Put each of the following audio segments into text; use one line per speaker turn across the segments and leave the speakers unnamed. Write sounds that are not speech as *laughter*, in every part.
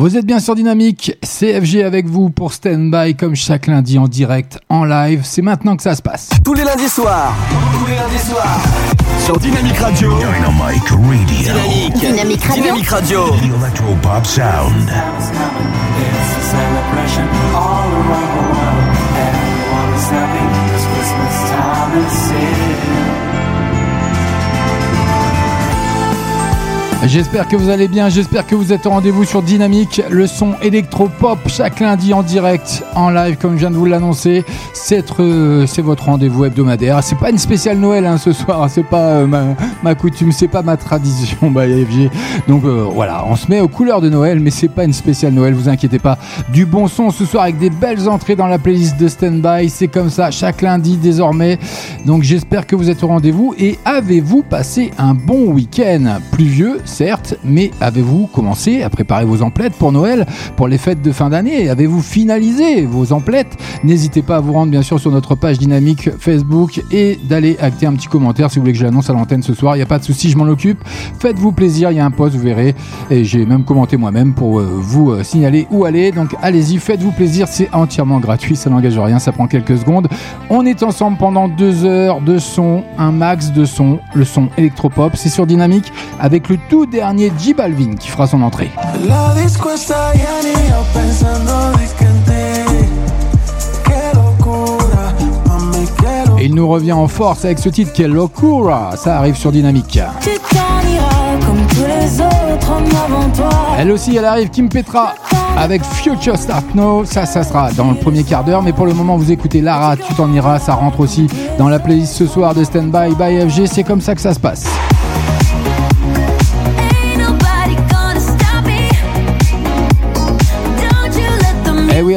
Vous êtes bien sur Dynamique, CFG avec vous pour Stand By comme chaque lundi en direct, en live. C'est maintenant que ça se passe.
Tous les lundis soirs. Tous les lundis soirs. Sur Dynamique Radio.
Dynamic Radio.
Dynamique.
Dynamique Radio.
Dynamique Radio.
The Electropop Sound.
It's a celebration all around the world. Everyone is happy. It's Christmas time and sin.
J'espère que vous allez bien, j'espère que vous êtes au rendez-vous sur Dynamique, le son électro-pop chaque lundi en direct, en live comme je viens de vous l'annoncer. C'est euh, votre rendez-vous hebdomadaire. C'est pas une spéciale Noël hein, ce soir, c'est pas euh, ma, coutume, c'est pas ma tradition *laughs* by FG. Donc euh, voilà, on se met aux couleurs de Noël, mais c'est pas une spéciale Noël, vous inquiétez pas. Du bon son ce soir avec des belles entrées dans la playlist de Standby, c'est comme ça chaque lundi désormais. Donc j'espère que vous êtes au rendez-vous et avez-vous passé un bon week-end? Pluvieux, certes, mais avez-vous commencé à préparer vos emplettes pour Noël, pour les fêtes de fin d'année? Avez-vous finalisé vos emplettes? N'hésitez pas à vous rendre bien sûr sur notre page dynamique Facebook et d'aller acter un petit commentaire si vous voulez que je l'annonce à l'antenne ce soir. Il n'y a pas de souci, je m'en occupe. Faites-vous plaisir, il y a un post, vous verrez. Et j'ai même commenté moi-même pour euh, vous euh, signaler où aller. Donc allez-y, faites-vous plaisir, c'est entièrement gratuit, ça n'engage rien, ça prend quelques secondes. On est ensemble pendant deux heures de son, un max de son, le son électropop. C'est sur Dynamique avec le tout dernier J Balvin qui fera son entrée.
La disco está llena pensando.
Et il nous revient en force avec ce titre qui est Locura. Ça arrive sur Dynamique.
Tu t'en iras comme tous les autres hommes avant toi.
Elle aussi, elle arrive, Kim Petra avec Future Start Now. Ça, ça sera dans le premier quart d'heure. Mais pour le moment, vous écoutez Lara, tu t'en iras. Ça rentre aussi dans la playlist ce soir de Stand By by FG. C'est comme ça que ça se passe.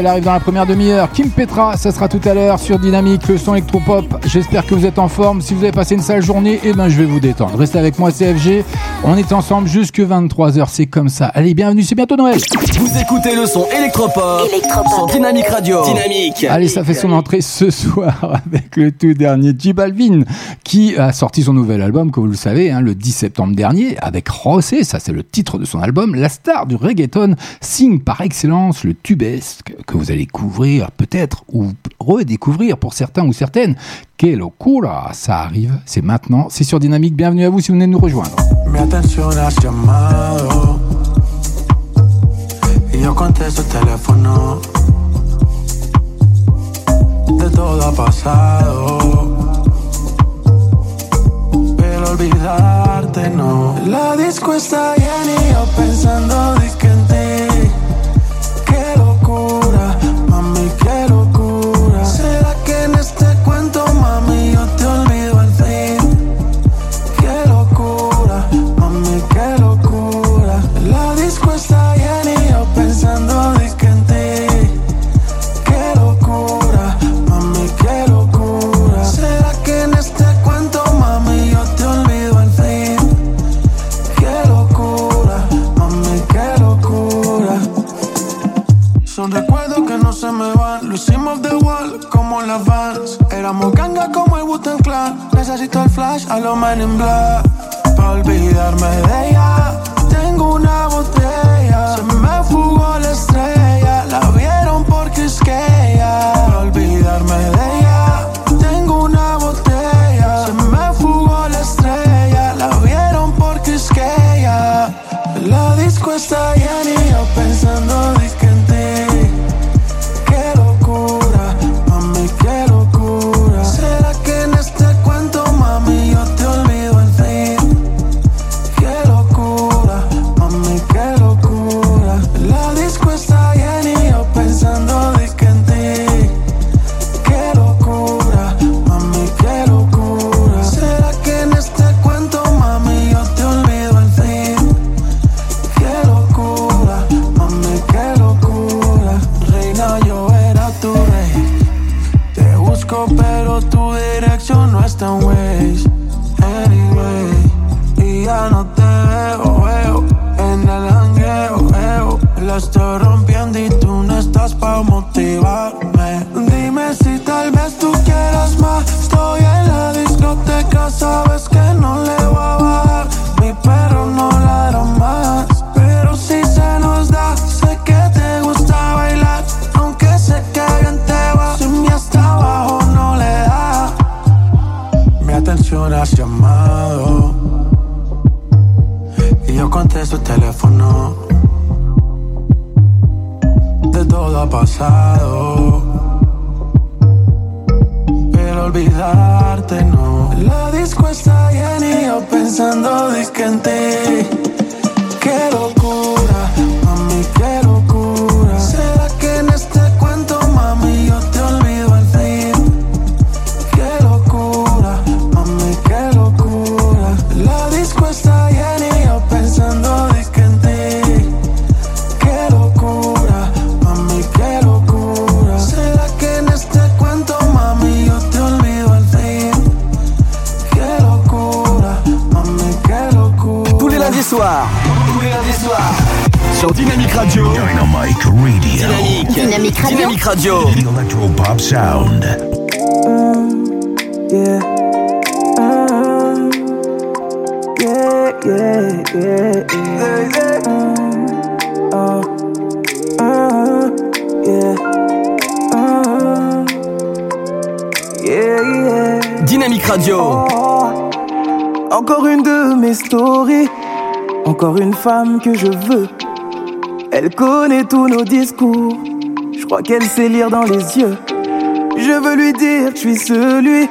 Elle arrive dans la première demi-heure. Kim Petra, ça sera tout à l'heure sur Dynamique, le son électropop. J'espère que vous êtes en forme. Si vous avez passé une sale journée, eh ben, je vais vous détendre. Restez avec moi, CFG. On est ensemble jusque 23h. C'est comme ça. Allez, bienvenue. C'est bientôt Noël.
Vous écoutez le son électropop.
Électropop.
Sur Dynamique Radio. Dynamique.
Allez, ça fait son entrée ce *laughs* soir avec le tout dernier J Balvin qui a sorti son nouvel album, comme vous le savez, hein, le 10 septembre dernier avec Rosé, ça c'est le titre de son album, la star du reggaeton signe par excellence le tubesque que vous allez couvrir peut-être ou redécouvrir pour certains ou certaines. Que locura, ça arrive, c'est maintenant, c'est sur Dynamique, bienvenue à vous si vous venez nous rejoindre.
La pensando. Éramos ganga como el Wu-Tang Clan. Necesito el flash a los Men in Black. Pa' olvidarme de ella. Tengo una botella. Que
je veux. Elle connaît tous nos discours. Je crois qu'elle sait lire dans les yeux. Je veux lui dire que je suis celui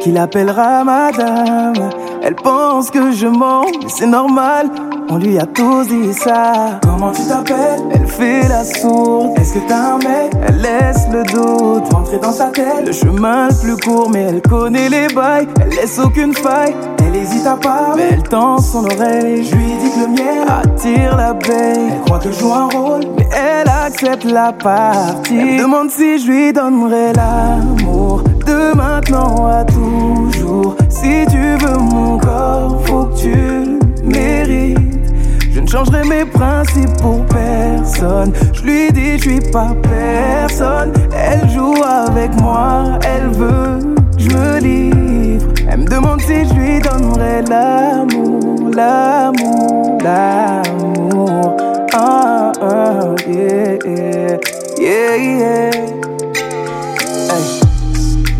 qui l'appellera madame. Elle pense que je mens, mais c'est normal. On lui a tous dit ça. Comment tu t'appelles? Elle fait la sourde. Est-ce que t'as un mec Elle laisse le doute rentrer dans sa tête. Le chemin le plus court, mais elle connaît les bails. Elle laisse aucune faille? Elle hésite à mais elle tend son oreille. Je lui dis que le mien attire l'abeille. Elle croit que je joue un rôle, mais elle accepte la partie. Elle demande si je lui donnerai l'amour de maintenant à toujours. Si tu veux mon corps, faut que tu le mérites. Je ne changerai mes principes pour personne. Je lui dis, je suis pas personne. Elle joue avec moi, elle veut que je me livre. Demande si je lui donnerai l'amour, l'amour, l'amour. Ah, ah, yeah, yeah, yeah. Hey.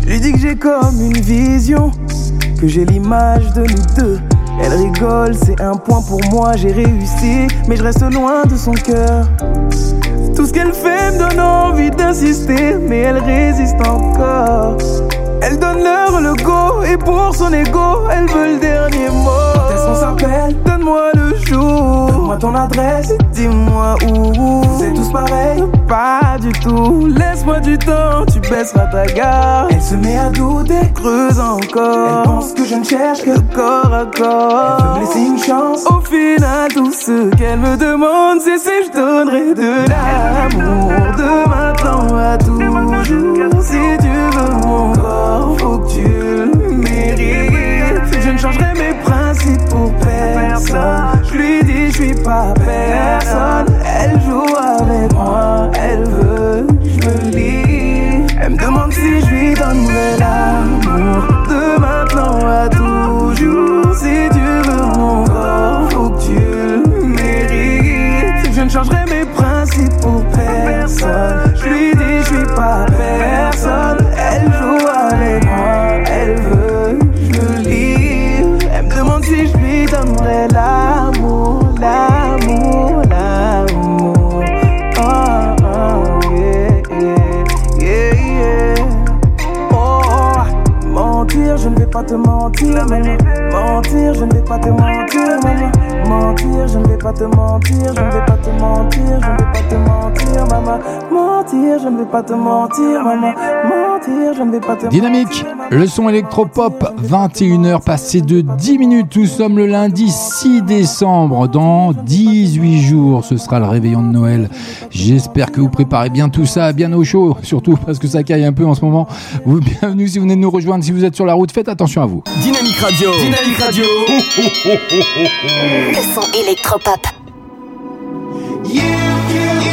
Lui dis que j'ai comme une vision, que j'ai l'image de nous deux. Elle rigole, c'est un point pour moi, j'ai réussi, mais je reste loin de son cœur. Tout ce qu'elle fait me donne envie d'insister, mais elle résiste encore. Elle donne l'heure le go, et pour son ego, elle veut le dernier mot. Quand est-ce qu'on s'appelle Donne-moi le jour. Donne-moi ton adresse, dis-moi où. C'est tous pareil Pas du tout. Laisse-moi du temps, tu baisseras ta garde. Elle se met à douter, creuse encore. Elle pense que je ne cherche que corps à corps. Elle veut me laisser une chance. Au final, tout ce qu'elle me demande, c'est si je donnerai de l'amour. De maintenant à toujours. Si tu mon corps, faut que tu le mérites. Je ne changerai mes principes pour personne. Je lui dis, je suis pas personne. Elle joue avec moi, elle veut je me lie. Elle me demande si je lui donnerai l'amour. De maintenant à toujours. Si tu veux mon corps, faut que tu le mérites. Je ne changerai mes principes pour personne. Mentir, je ne vais pas te mentir, maman. Mentir, je ne vais pas te mentir, je ne vais pas te mentir, je ne vais pas te mentir, maman. Mentir, je ne vais pas te mentir, maman. Mentir, je ne vais pas te
Dynamique,
mentir,
le son électropop, 21h passé de 10 minutes. Nous sommes le lundi 6 décembre. Dans 18 jours, ce sera le réveillon de Noël. J'espère que vous préparez bien tout ça, bien au chaud, *laughs* surtout parce que ça caille un peu en ce moment. Vous, bienvenue si vous venez de nous rejoindre. Si vous êtes sur la route, faites attention à vous.
Dynamique Radio. Dynamique Radio.
Le son électropop.
You, you, you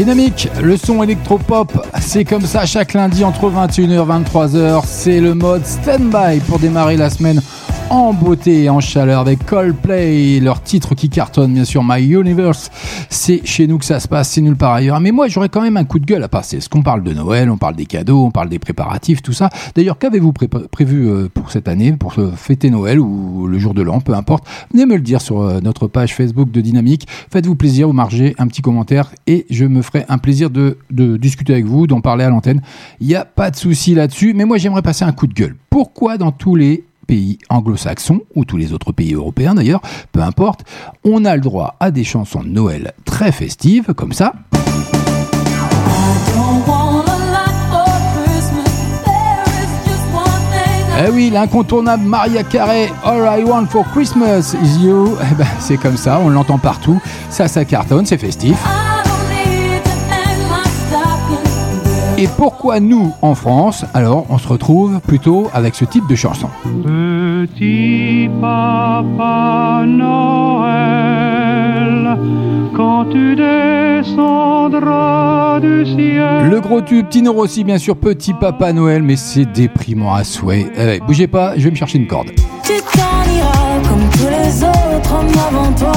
Dynamique, le son électropop, c'est comme ça chaque lundi entre 21h et 23h. C'est le mode stand-by pour démarrer la semaine en beauté et en chaleur avec Coldplay, leur titre qui cartonne bien sûr, My Universe. C'est chez nous que ça se passe, c'est nulle part ailleurs. Mais moi j'aurais quand même un coup de gueule à passer. Est-ce qu'on parle de Noël, on parle des cadeaux, on parle des préparatifs, tout ça? D'ailleurs, qu'avez-vous pré- prévu euh, pour cette année, pour fêter Noël ou le jour de l'an, peu importe? Venez me le dire sur euh, notre page Facebook de Dynamique. Faites-vous plaisir, vous margez un petit commentaire et je me ferai un plaisir de, de discuter avec vous, d'en parler à l'antenne. Il n'y a pas de souci là-dessus, mais moi j'aimerais passer un coup de gueule. Pourquoi dans tous les pays anglo-saxons, ou tous les autres pays européens d'ailleurs, peu importe, on a le droit à des chansons de Noël très festives, comme ça. Eh oui, l'incontournable Maria Carey, All I Want for Christmas is You. Eh ben, c'est comme ça, on l'entend partout. Ça, ça cartonne, c'est festif. Et pourquoi nous, en France, alors, on se retrouve plutôt avec ce type de chanson
Petit papa Noël, quand tu descendras du ciel.
Le gros tube, Tino Rossi, bien sûr, Petit Papa Noël, mais c'est déprimant à souhait. Eh ouais, bougez pas, je vais me chercher une corde.
Tu t'en iras comme tous les autres hommes avant toi.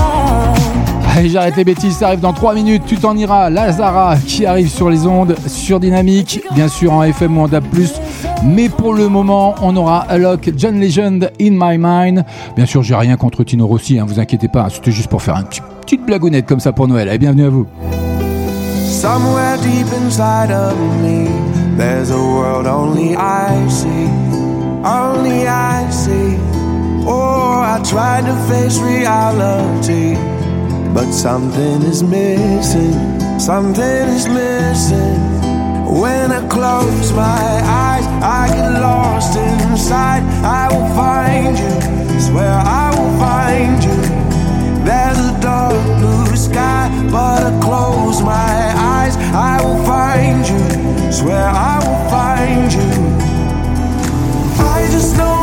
Allez, j'arrête les bêtises, ça arrive dans 3 minutes. Tu t'en iras. Lazara qui arrive sur les ondes, sur Dynamique, bien sûr en FM ou en DAB+. Mais pour le moment, on aura Alok, John Legend, In My Mind. Bien sûr, j'ai rien contre Tino Rossi, hein, vous inquiétez pas. C'était juste pour faire une petite, blagounette comme ça pour Noël. Allez, bienvenue à vous.
Somewhere deep inside of me, there's a world only I see. Only I see. Oh, I tried to face reality, but something is missing. Something is missing. When I close my eyes, I get lost inside. I will find you. Swear I will find you. There's a dark blue sky, but I close my eyes. I will find you. Swear I will find you. I just know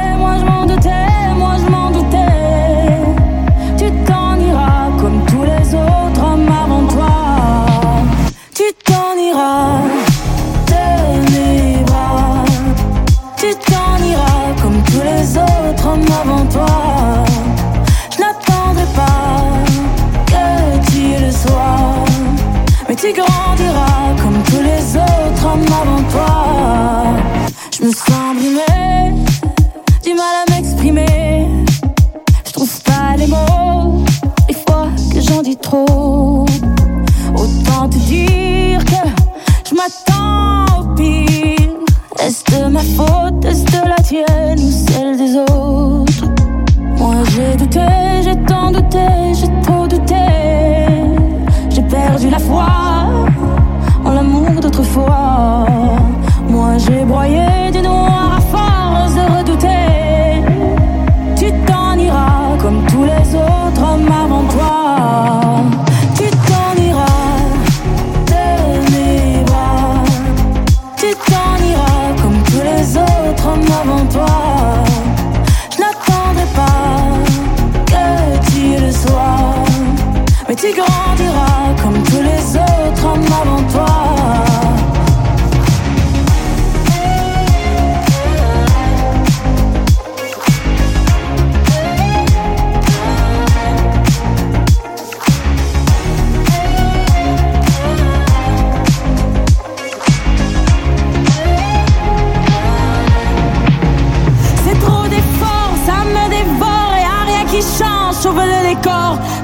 Je me sens Mais tu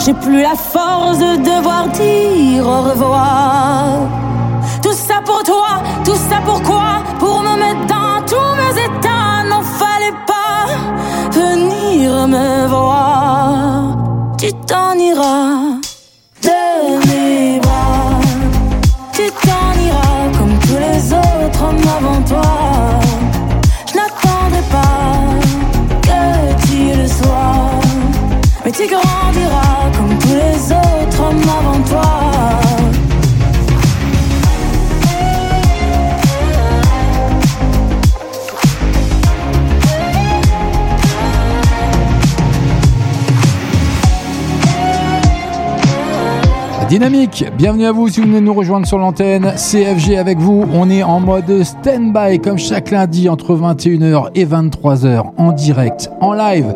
J'ai plus la force de devoir dire au revoir. Tout ça pour toi, tout ça pourquoi Pour me mettre dans tous mes états, n'en fallait pas venir me voir. Tu t'en iras de mes bras. Tu t'en iras comme tous les autres hommes avant toi. Je n'attendrai pas que tu le sois. Mais tu grandiras
Dynamique, bienvenue à vous si vous venez nous rejoindre sur l'antenne. CFG avec vous, on est en mode stand-by comme chaque lundi entre 21h et 23h en direct, en live.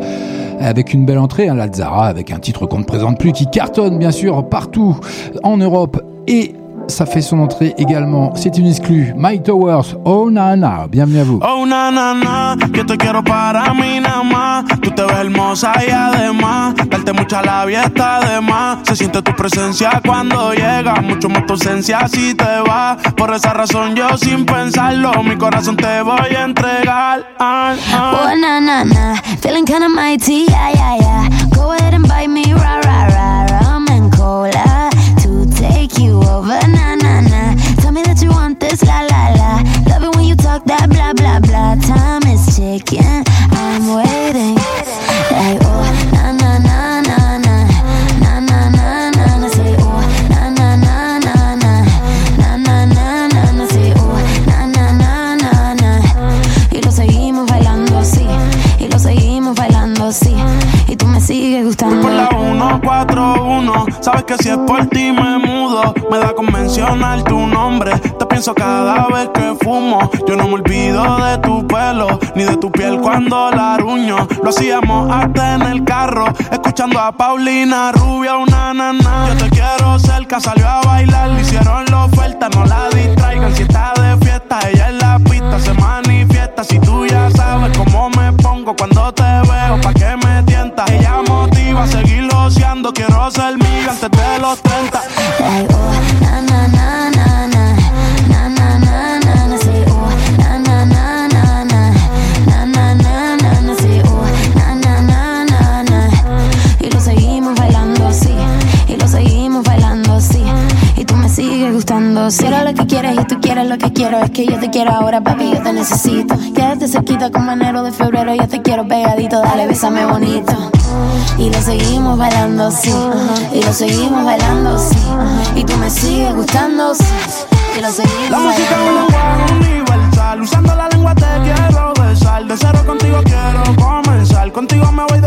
Avec une belle entrée, hein, l'Alzara, avec un titre qu'on ne présente plus, qui cartonne bien sûr partout en Europe et ça fait son entrée également. C'est une exclue. My Towers, oh nana, bienvenue à vous.
Oh, na, na, na, yo te quiero para mí nada más. Tú te ves hermosa y además, darte mucha labia está de más. Se siente tu presencia cuando llega, mucho más tu ausencia si te vas. Por esa razón yo sin pensarlo, mi corazón te voy a entregar. Ah, ah.
Oh, na na na, feeling kinda mighty, yeah, yeah, yeah. Go ahead and bite me, rah, blah blah blah. Time is ticking, I'm waiting. Like, oh,
Voy por la 141, sabes que si es por ti me mudo. Me da con mencionar tu nombre. Te pienso cada vez que fumo. Yo no me olvido de tu pelo, ni de tu piel cuando la ruño. Lo hacíamos hasta en el carro, escuchando a Paulina Rubia, una nana. Yo te quiero cerca, salió a bailar, le hicieron la oferta, no la distraigan.
Cerquita como enero de febrero, yo te quiero pegadito, dale, bésame bonito. Y lo seguimos bailando así, y lo seguimos bailando así, y tú me sigues gustando, sí, y lo seguimos
La música es un
bailando.
lenguaje universal. Usando la lengua te quiero besar. De cero contigo quiero comenzar. Contigo me voy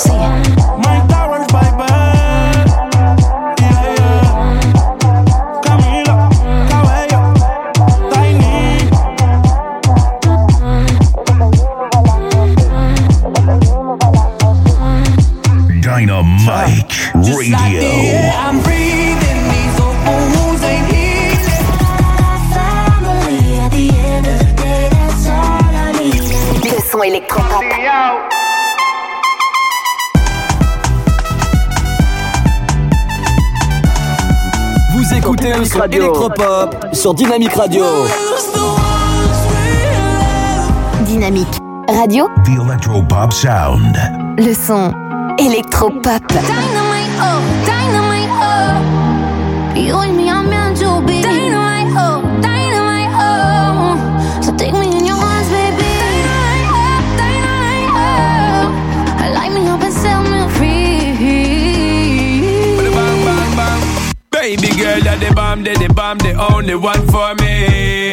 see. Sur Dynamique Radio.
Dynamique Radio,
The Electropop Sound.
le son électropop.
Dynamite, oh, dynamite, oh.
Girl, you're the bomb, the, the bomb, the only one for me.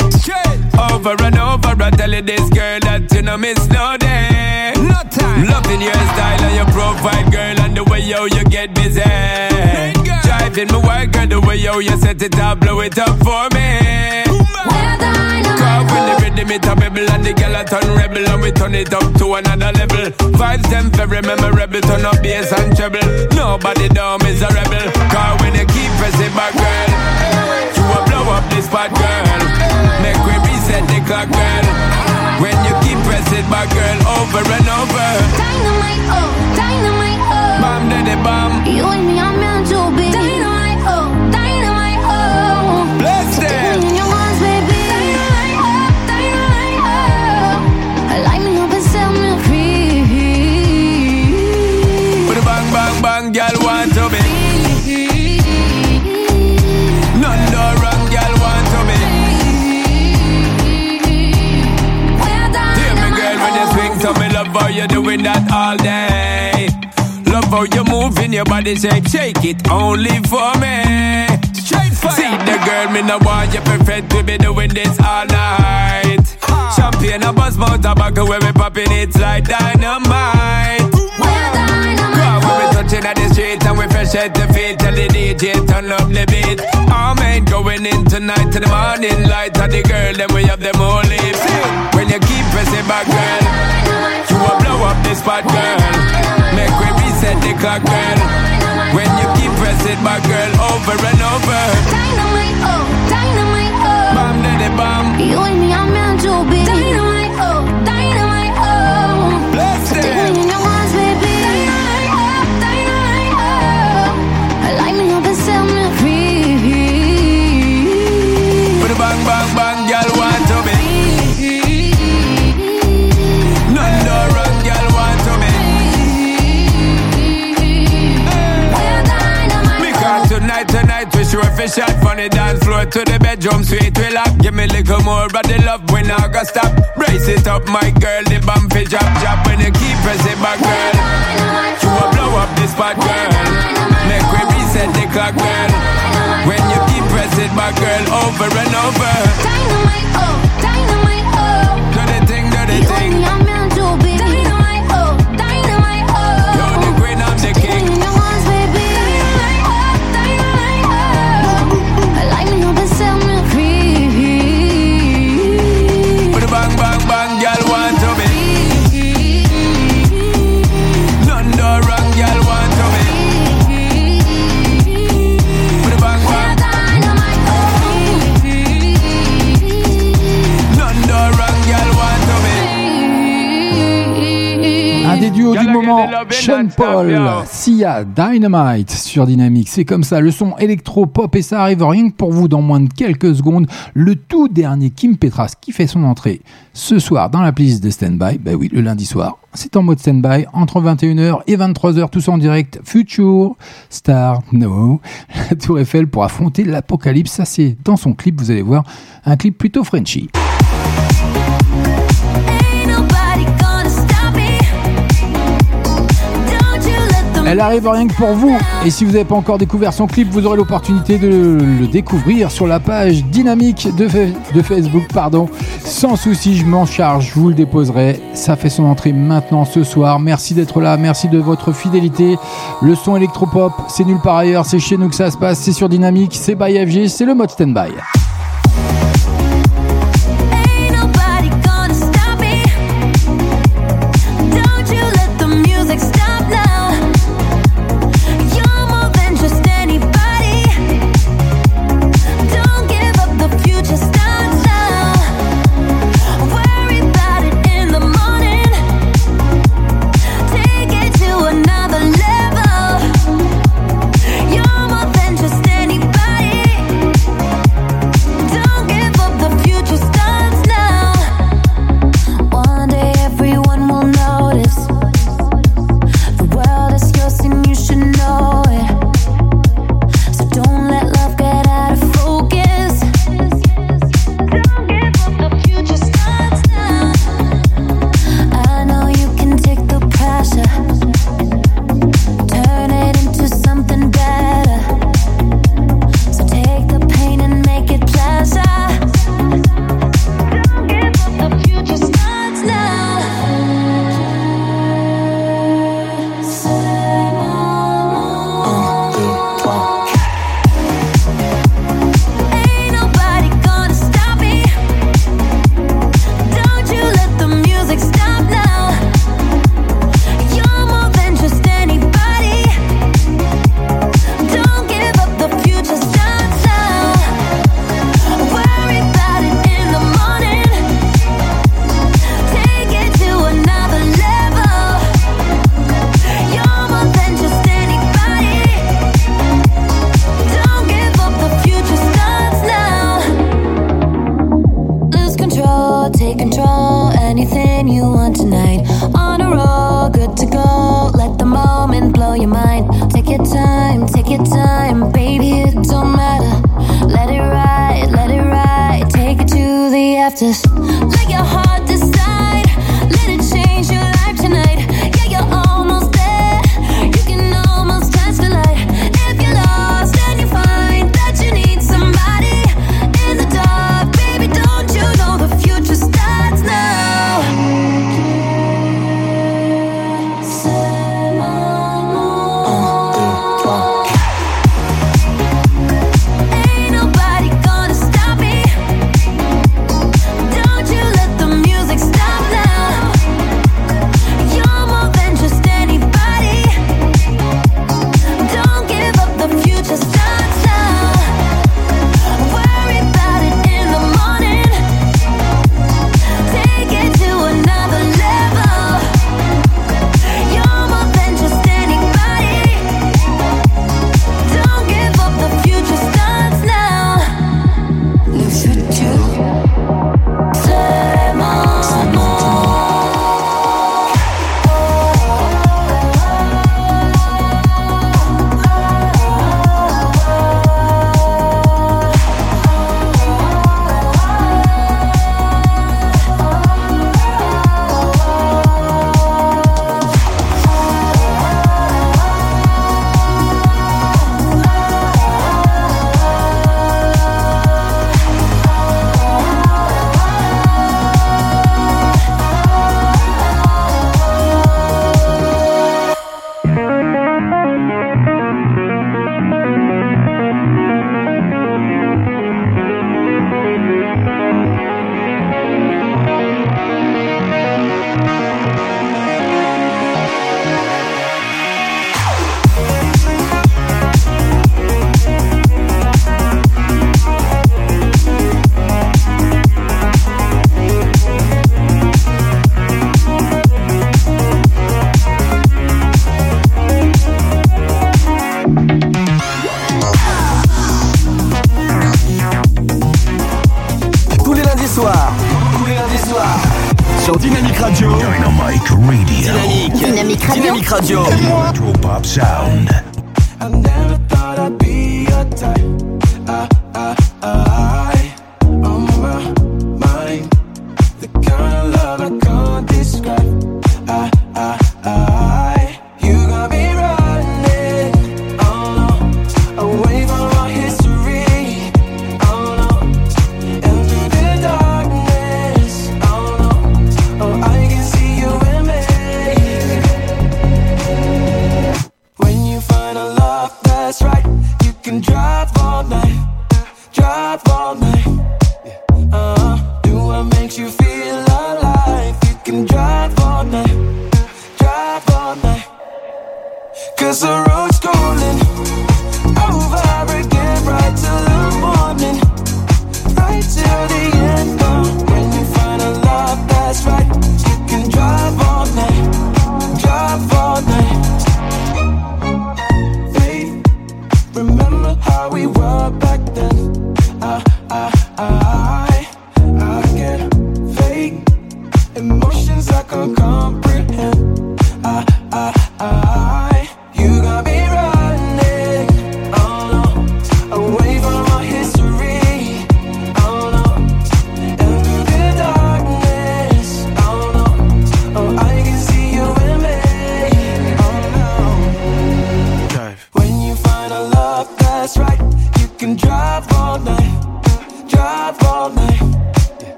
Over and over, I tell you this girl that you know miss no day. No time. Loving your style and your profile, girl, and the way yo you get busy. Driving my work, girl, the way yo you set it up, blow it up for me. When the rhythm it a bubble and the girl a turn rebel and we turn it up to another level. Vibes them very memorable, turn up bass and treble. Nobody down is a rebel. Cause when you keep pressing back, girl, you will blow up this spot, girl. Make we reset the clock, girl. When you keep pressing back, girl, over and over.
Dynamite, oh, dynamite, oh.
Bam, daddy, bam.
You and me are meant to be. Dynamite,
doing that all day. Love how you moving your body, shake, shake it only for me. Straight fire. See the girl, me no want you perfect, we be doing this all night. Champagne, a buzz, mouth, tobacco, where we popping it like dynamite. Cause when we touching at the street and we fresh at the feet. Tell the DJ turn up the beat. All men going in tonight to the morning light. And the girl then we have them all lips When you keep pressing back girl You will blow up this spot girl. Make we reset the clock girl. When you keep pressing back girl over and over.
Dynamite, oh, dynamite, oh.
Bam daddy bam.
You and me are meant to be. Dynamite,
on the dance floor to the bedroom suite. We lock, give me a little more, but the love when I got stop. Brace it up, my girl, the bump it drop, drop when you keep pressing back, girl. You will blow up this spot, girl. Make we reset the clock, girl. When you keep pressing back, girl, over and over.
Des duos du moment, Sean Paul. Sia, Dynamite sur Dynamique. C'est comme ça, le son électro-pop et ça arrive rien que pour vous dans moins de quelques secondes. Le tout dernier Kim Petras qui fait son entrée ce soir dans la playlist de Standby. Ben oui, le lundi soir. C'est en mode Standby entre 21h et 23h, tous en direct. Future Star No. La Tour Eiffel pour affronter l'apocalypse. Ça, c'est dans son clip, vous allez voir. Un clip plutôt Frenchy. Elle arrive rien que pour vous. Et si vous n'avez pas encore découvert son clip, vous aurez l'opportunité de le découvrir sur la page dynamique de, Fa- de Facebook. Pardon. Sans souci, je m'en charge, je vous le déposerai. Ça fait son entrée maintenant ce soir. Merci d'être là, merci de votre fidélité. Le son électropop, c'est nulle part ailleurs, c'est chez nous que ça se passe, c'est sur Dynamique, c'est by FG, c'est le mode standby.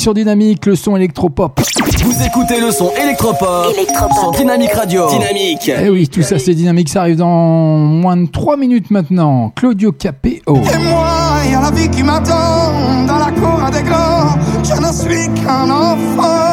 sur Dynamique, le son électropop.
Vous écoutez le son électropop, électropop. Dynamique Radio. Dynamique.
Eh oui, tout ça c'est dynamique, ça arrive dans moins de 3 minutes maintenant. Claudio Capéo.
Et moi, il y a la vie qui m'attend dans la cour à des grands. Je ne suis qu'un enfant.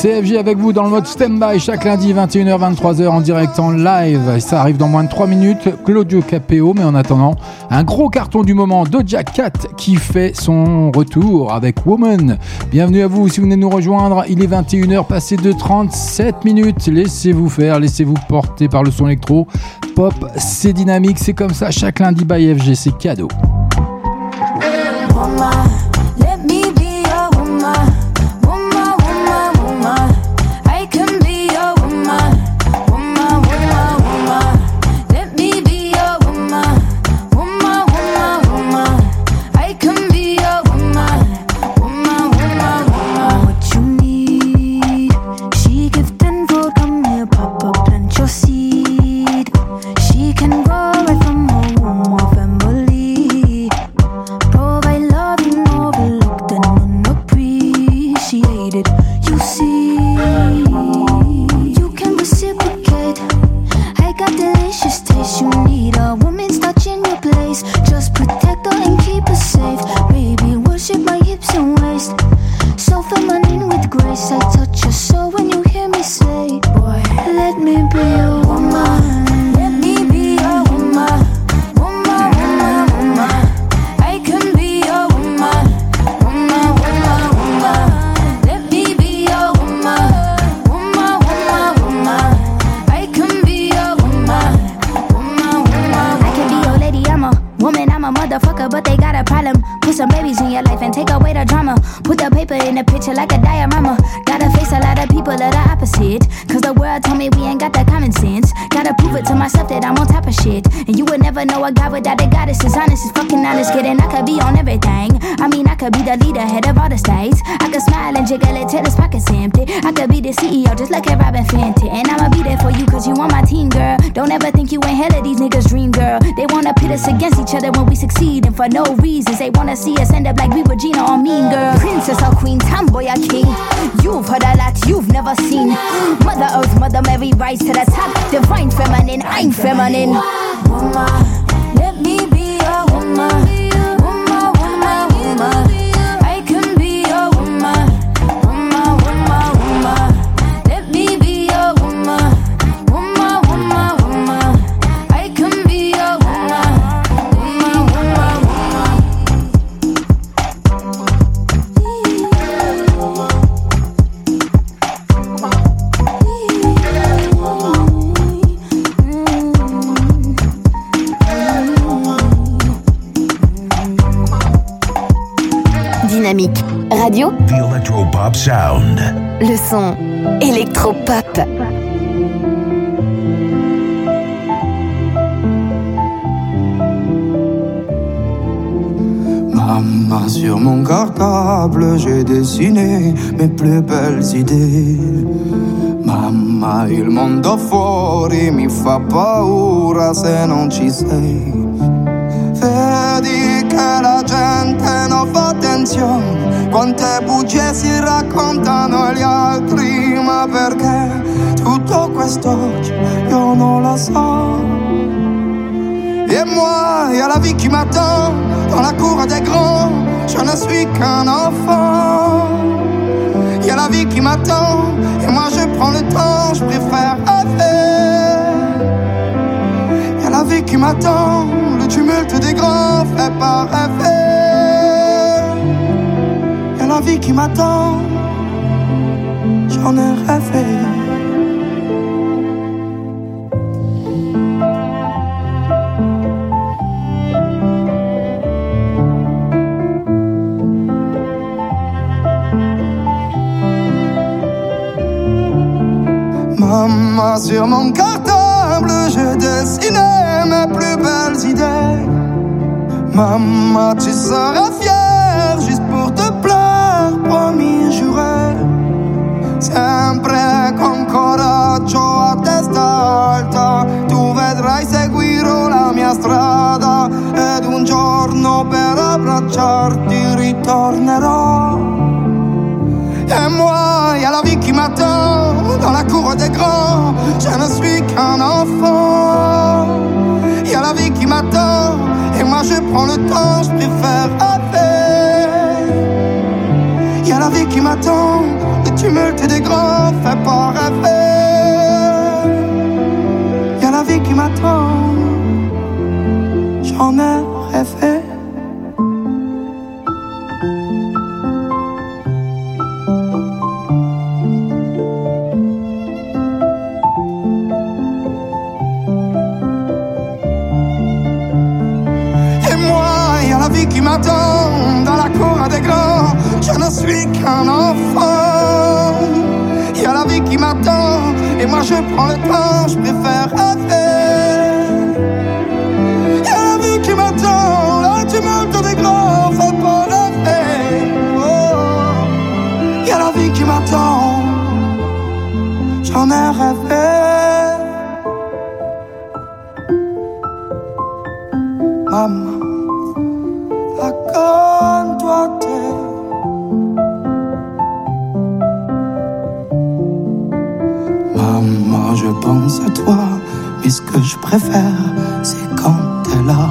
CFJ avec vous dans le mode stand-by chaque lundi 21h 23h en direct en live. Ça arrive dans moins de 3 minutes. Claudio Capéo, mais en attendant, un gros carton du moment de Jack Cat qui fait son retour avec Woman. Bienvenue à vous si vous venez nous rejoindre. Il est 21h passé de 37 minutes. Laissez-vous faire, laissez-vous porter par le son électro. Pop, c'est dynamique, c'est comme ça chaque lundi by FG, c'est cadeau.
Le son électropop.
Maman, sur mon cartable, j'ai dessiné mes plus belles idées. Mamma, il mondo fuori mi fa paura se non ci sei. Vedi che la gente non fa attenzione, quante bugie si raccontano agli altri, ma perché tutto questo oggi io non lo so. Et moi, y a la vie qui m'attend dans la cour des grands. Je ne suis qu'un enfant. Y a la vie qui m'attend et moi je prends le temps, je préfère rêver. Y a la vie qui m'attend, le tumulte des grands fait pas rêver. Vie qui m'attend, j'en ai rêvé. Maman, sur mon cartable, j'ai dessiné mes plus belles idées. Maman, tu seras Je ne suis qu'un enfant. Y a la vie qui m'attend et moi je prends le temps, je préfère rêver. Y a la vie qui m'attend, le tumulte des grands fait pas rêver. Y a la vie qui m'attend, moi je prends le temps, je préfère préfère, c'est quand t'es là.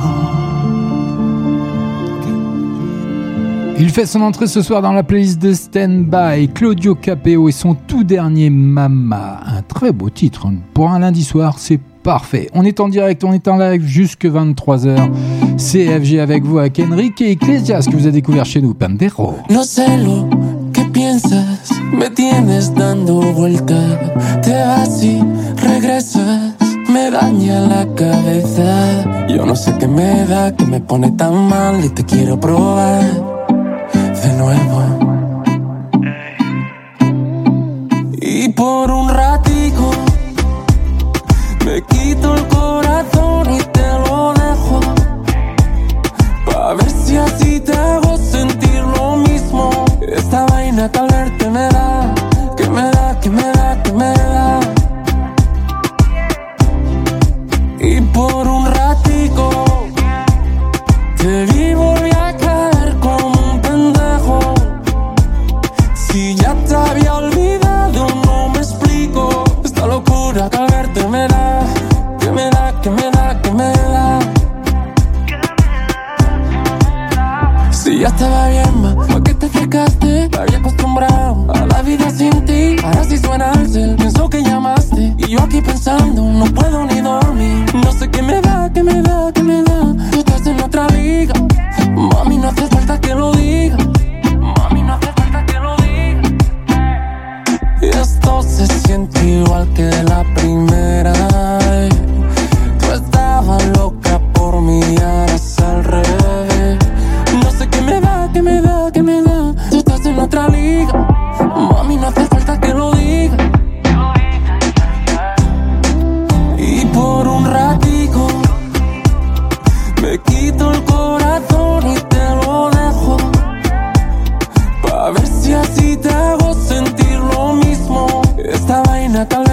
Il fait son entrée ce soir dans la playlist de Stand By, Claudio Capeo et son tout dernier Mama. Un très beau titre. Pour un lundi soir, c'est parfait. On est en direct, on est en live jusque 23h. CFG avec vous, avec Enrique Iglesias que vous avez découvert chez nous, Pandero.
No sé lo que piensas, me tienes dando vueltas. Te vas y regresas, me daña la cabeza. Yo no sé qué me da, que me pone tan mal y te quiero probar de nuevo. Y por un ratico Me quito el corazón y te lo dejo. Pa' ver si así te hago sentir lo mismo. Esta vaina que me da, por un ratico te vi volví a caer como un pendejo. Si ya te había olvidado, no me explico. Esta locura que al verte me da, que me da, que me da, que me da. Si ya estaba bien, ma, ¿por qué te acercaste? Me había acostumbrado a la vida sin ti. Ahora sí suena el cel, pienso que llamaste. Y yo aquí pensando, no puedo ni dormir. Sé qué me da, qué me da, qué me da. Tú estás en otra liga. Mami, no hace falta que lo diga. Mami, no hace falta que lo diga. Y esto se siente igual que la vaina que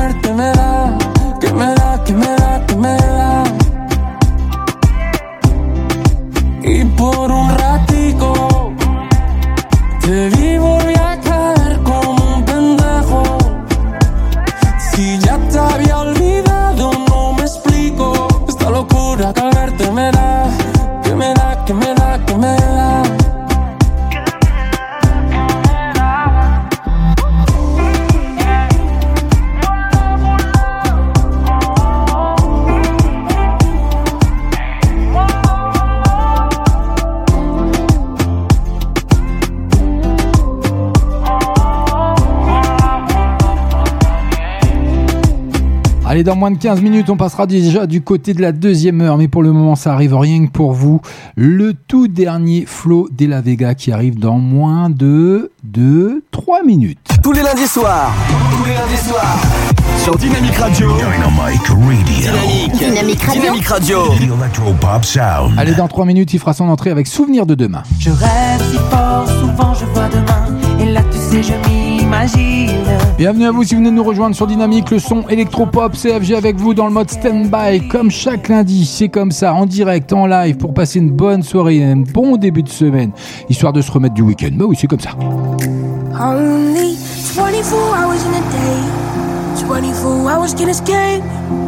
Allez, dans moins de 15 minutes, on passera déjà du côté de la deuxième heure. Mais pour le moment, ça arrive rien que pour vous. Le tout dernier Flo de la Vega qui arrive dans moins de, de 3 minutes.
Tous les lundis soirs.
Tous les lundis soirs.
Sur Dynamic Radio.
Dynamic Radio.
Dynamique
Radio.
Dynamic Radio.
Electropop Sound.
Allez, dans 3 minutes, il fera son entrée avec Souvenir de demain.
Je rêve si fort, souvent je vois demain. Et là, tu sais, je m'imagine.
Bienvenue à vous si vous venez de nous rejoindre sur Dynamique, le son électropop CFG avec vous dans le mode stand-by, comme chaque lundi, c'est comme ça, en direct, en live, pour passer une bonne soirée, un bon début de semaine, histoire de se remettre du week-end. Bah oui, c'est comme ça.
Only 24 hours in a day. 24 hours can escape.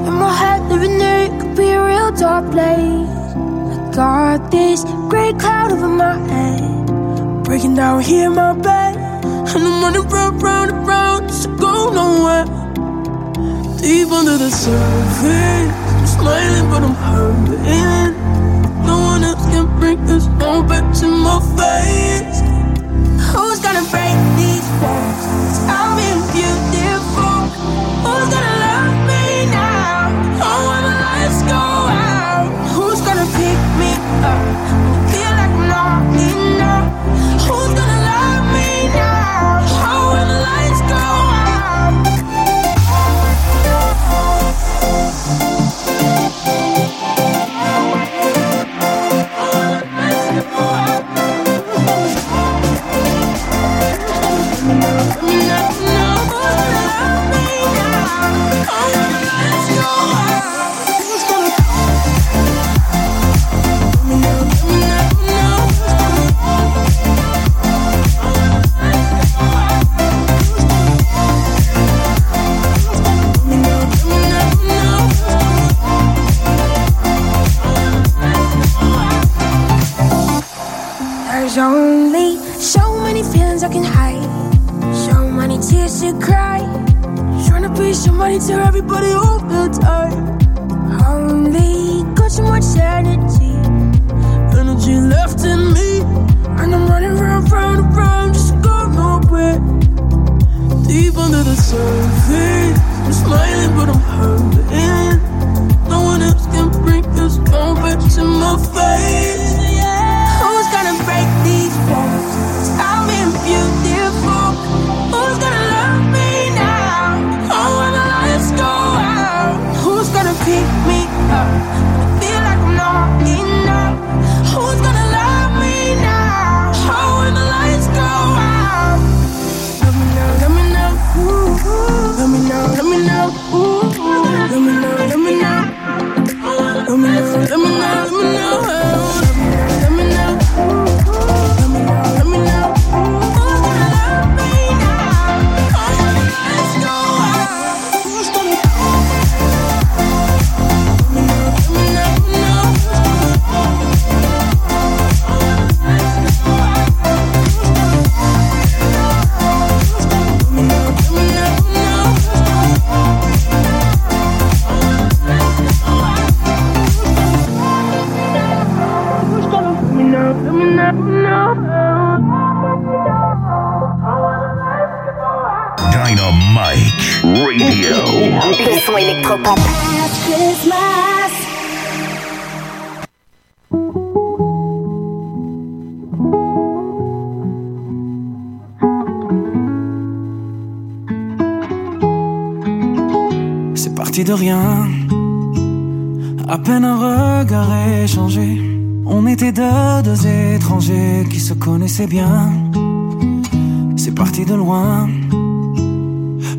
In my head, living there could be a real dark place. I got this great cloud over my head. Breaking down here in my bed. And I'm running round, round, and round. Just to go nowhere. Deep under the surface. I'm smiling, but I'm hurting. No one else can bring this all back to my face. Who's gonna break these walls? I've been beautiful. Tears cry. Trying to be money to everybody all the time. Only got so much energy, energy left in me, and I'm running round, round, round, just to go nowhere. Deep under the surface,
C'est parti de loin.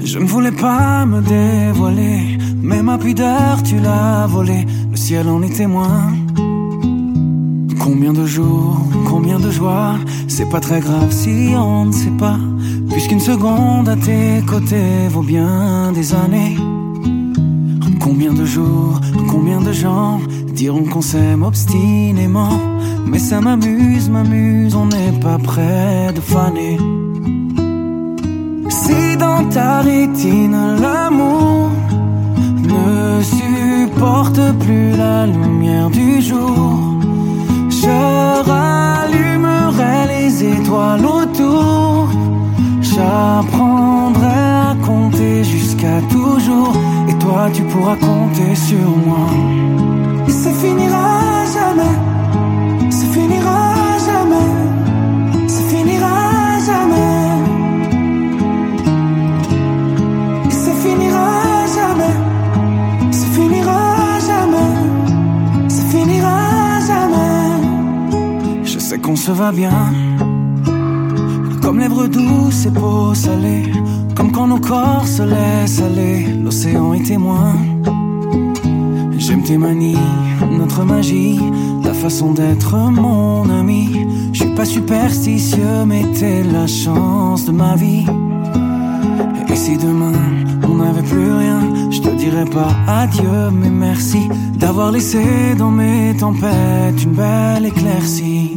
Je ne voulais pas me dévoiler, mais ma pudeur tu l'as volée. Le ciel en est témoin. Combien de jours, combien de joies, c'est pas très grave si on ne sait pas. Puisqu'une seconde à tes côtés vaut bien des années. Combien de jours, combien de gens diront qu'on s'aime obstinément. Mais ça m'amuse, m'amuse, on n'est pas près de faner. Si dans ta rétine l'amour ne supporte plus la lumière du jour, je rallumerai les étoiles autour. J'apprendrai à compter jusqu'à toujours, et toi tu pourras compter sur moi. Et ça finira jamais, qu'on se va bien, comme lèvres douces et peau salée, comme quand nos corps se laissent aller, l'océan est témoin. J'aime tes manies, notre magie, ta façon d'être mon ami. Je suis pas superstitieux, mais t'es la chance de ma vie. Et si demain on n'avait plus rien, je te dirais pas adieu, mais merci d'avoir laissé dans mes tempêtes une belle éclaircie.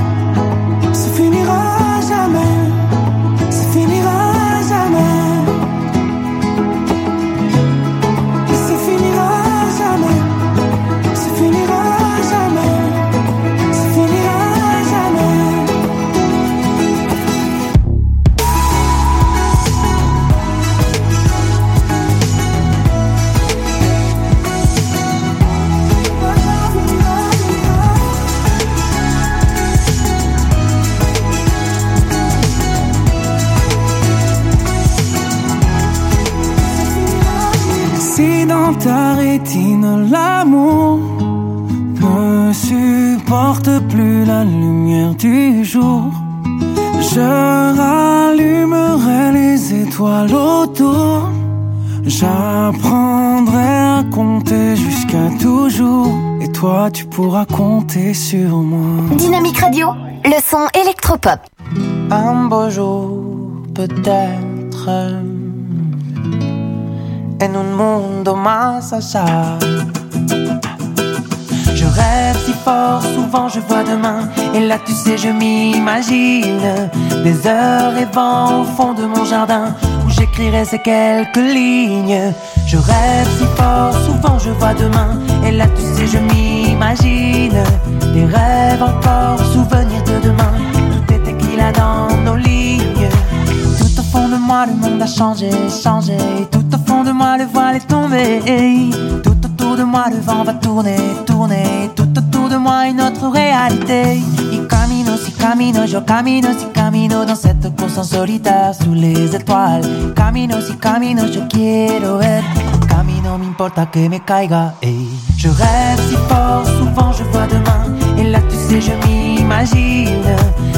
Ta rétine l'amour ne supporte plus la lumière du jour, je rallumerai les étoiles autour. J'apprendrai à compter jusqu'à toujours. Et toi, tu pourras compter sur moi.
Dynamique Radio, le son électropop.
Un beau jour, peut-être, en un mundo más allá. Je rêve si fort, souvent je vois demain. Et là, tu sais, je m'imagine des heures rêvant au fond de mon jardin où j'écrirai ces quelques lignes. Je rêve si fort, souvent je vois demain. Et là, tu sais, je m'imagine des rêves encore, souvenirs de demain. Tout était qu'il a dans nos lignes. Tout au fond de moi, le monde a changé, changé. Tout de moi, le voile est tombé. Tout autour de moi, le vent va tourner, tourner. Tout autour de moi, une autre réalité. Y camino, si camino, yo camino, si camino dans cette course en solitaire sous les étoiles. Camino, si camino, yo quiero ver. Camino, me importa que me caiga. Je rêve si fort, souvent je vois demain. Et là, tu sais, je m'imagine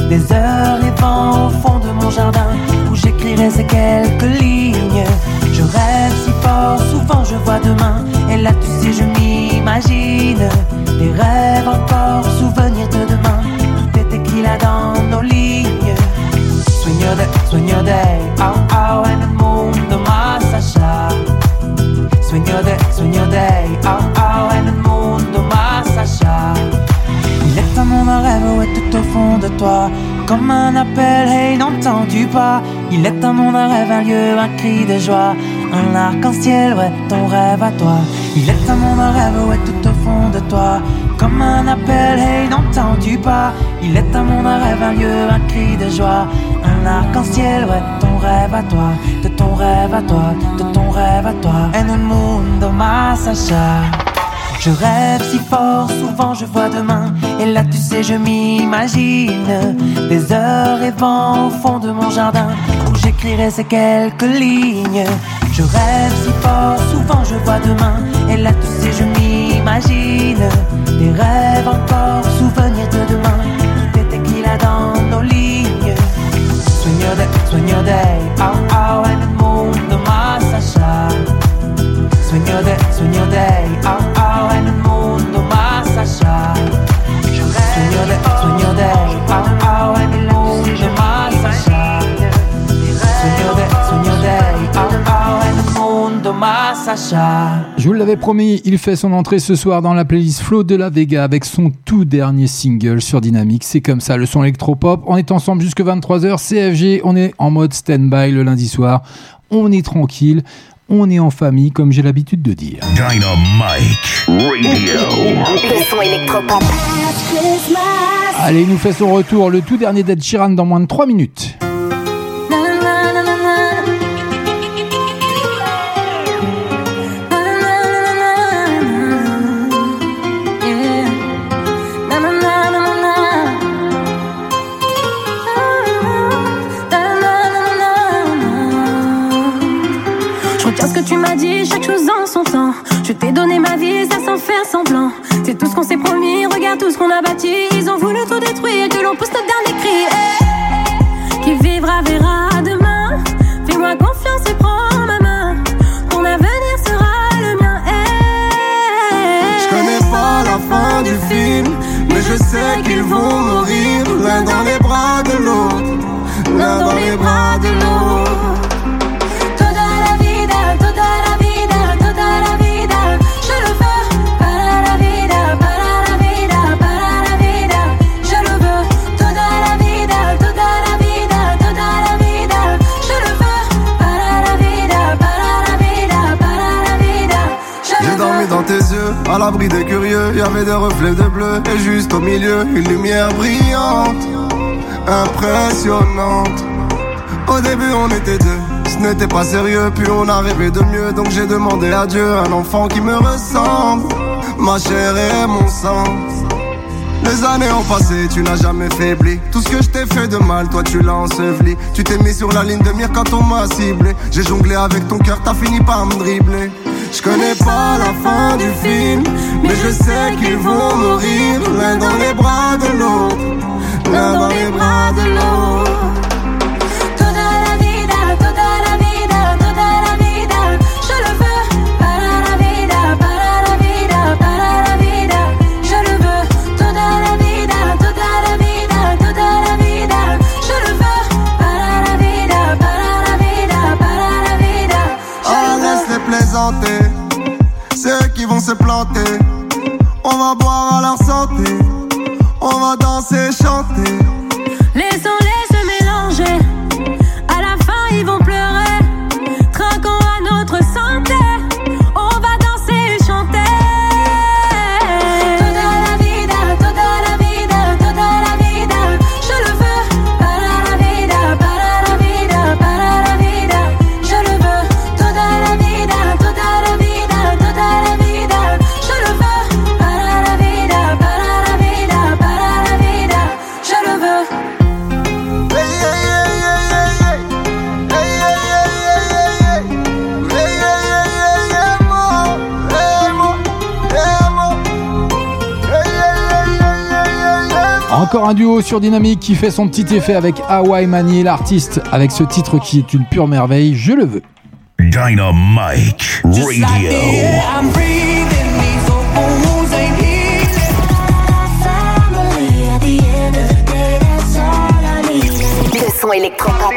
des heures rêvant au fond de mon jardin où j'écrirai ces quelques lignes. Je rêve fort, souvent je vois demain. Et là, tu sais, je m'imagine des rêves encore, souvenirs de demain. Tout était qu'il a dans nos lignes. Sueño de, sueño de, au, au, en el mundo más allá. Sueño de, sueño de, au, au, en el mundo tout au fond de toi. Comme un appel, hey, n'entendu pas? Il est un monde, un rêve, un lieu, un cri de joie. Un arc-en-ciel, ouais, ton rêve à toi. Il est un monde, un rêve, ouais, tout au fond de toi. Comme un appel, hey, n'entendu pas? Il est un monde, un rêve, un lieu, un cri de joie. Un arc-en-ciel, ouais, ton rêve à toi. De ton rêve à toi, de ton rêve à toi. En un mundo más. Je rêve si fort, souvent je vois demain. Et là, tu sais, je m'imagine des heures rêvant au fond de mon jardin où j'écrirai ces quelques lignes. Je rêve si fort, souvent je vois demain. Et là, tu sais, je m'imagine des rêves encore, souvenirs de demain. Des tequila dans nos lignes. Sueño de, sueño de, au,
Je vous l'avais promis, il fait son entrée ce soir dans la playlist Flo de la Vega avec son tout dernier single sur Dynamique. C'est comme ça, le son électropop. On est ensemble jusque 23h. CFG, on est en mode stand-by le lundi soir. On est tranquille. On est en famille, comme j'ai l'habitude de dire.
Dynamite Radio.
Le son électropop.
Allez, il nous fait son retour, le tout dernier d'Ed Sheeran dans moins de 3 minutes.
Chaque chose en son temps. Je t'ai donné ma vie, ça sans faire semblant. C'est tout ce qu'on s'est promis, regarde tout ce qu'on a bâti. Ils ont voulu tout détruire, que l'on pousse notre dernier cri. Eh, Qui vivra verra demain. Fais-moi confiance et prends ma main. Ton avenir sera le mien. Eh.
Je connais pas la fin du film, mais je sais qu'ils vont mourir l'un dans les l'abri des curieux, y avait des reflets de bleu, et juste au milieu, une lumière brillante, impressionnante. Au début, on était deux, ce n'était pas sérieux, puis on a rêvé de mieux, donc j'ai demandé à Dieu un enfant qui me ressemble, ma chair et mon sang. Les années ont passé, tu n'as jamais faibli. Tout ce que je t'ai fait de mal, toi tu l'as enseveli. Tu t'es mis sur la ligne de mire quand on m'a ciblé. J'ai jonglé avec ton cœur, t'as fini par me dribbler. Je connais pas la fin du film, mais je sais qu'ils vont mourir l'un dans les bras de l'autre, l'un dans les bras de l'autre. On va boire à leur santé, on va danser,
Encore un duo sur Dynamique qui fait son petit effet avec Hawaii Mani, l'artiste, avec ce titre qui est une pure merveille. Je le veux.
Dynamite Radio.
Son électropop.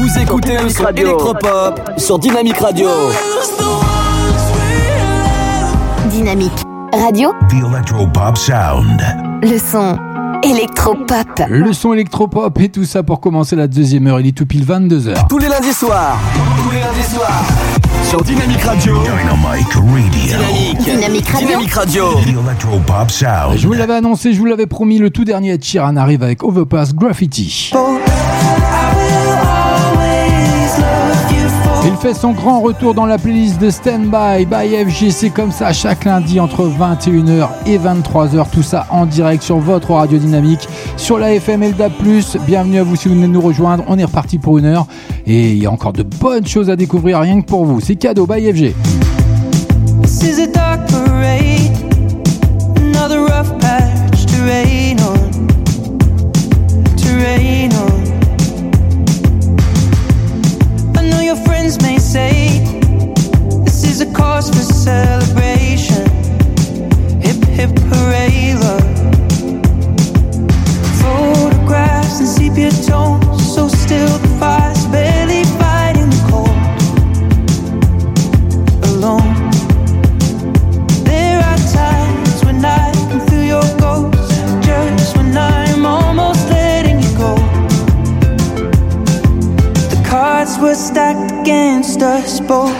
Vous écoutez le son électropop sur Dynamique Radio.
Dynamique. Radio,
The Electropop Sound.
le son électropop.
Le son électropop et tout ça pour commencer la deuxième heure. Il est tout pile 22h.
Tous les lundis soirs.
Tous les lundis soirs.
Sur Dynamic Radio.
Dynamic Radio.
Dynamique.
Dynamique Radio.
Dynamic Radio.
The Electropop Sound.
Je vous l'avais annoncé, je vous l'avais promis, le tout dernier Sheeran arrive avec Overpass Graffiti. Il fait son grand retour dans la playlist de Standby by FG. C'est comme ça chaque lundi entre 21h et 23h. Tout ça en direct sur votre radio dynamique, sur la FM LDA+. Bienvenue à vous si vous venez nous rejoindre. On est reparti pour une heure et il y a encore de bonnes choses à découvrir rien que pour vous. C'est cadeau by FG.
Cause for celebration. Hip hip hooray, love. Photographs and sepia tones, so still the fire's barely fighting the cold. Alone. There are times when I your ghost, just when I'm almost letting you go. The cards were stacked against us both.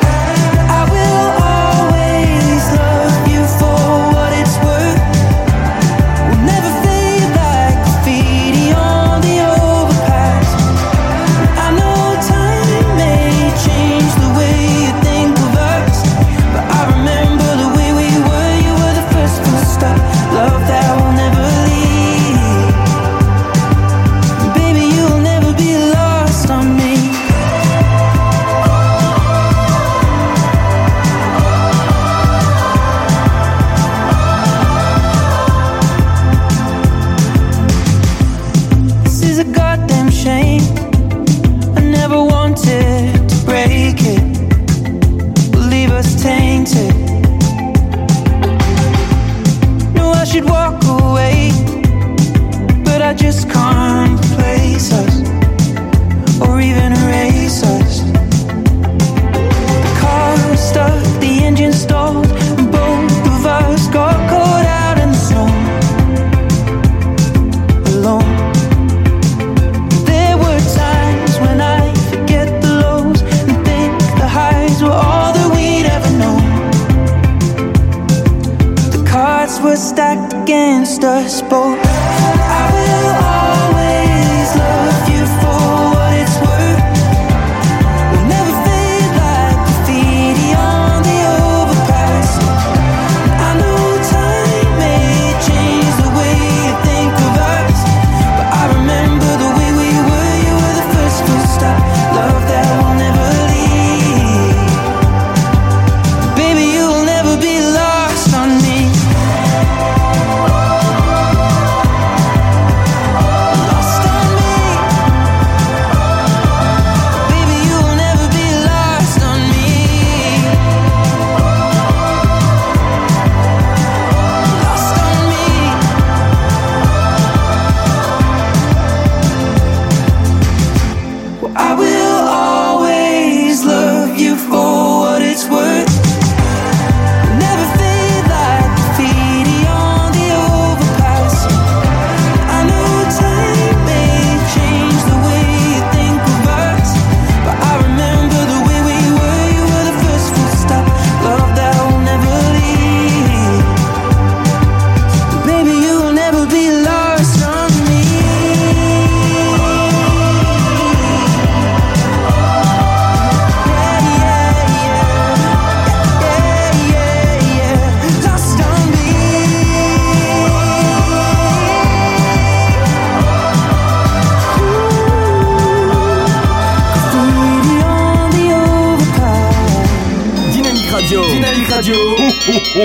Le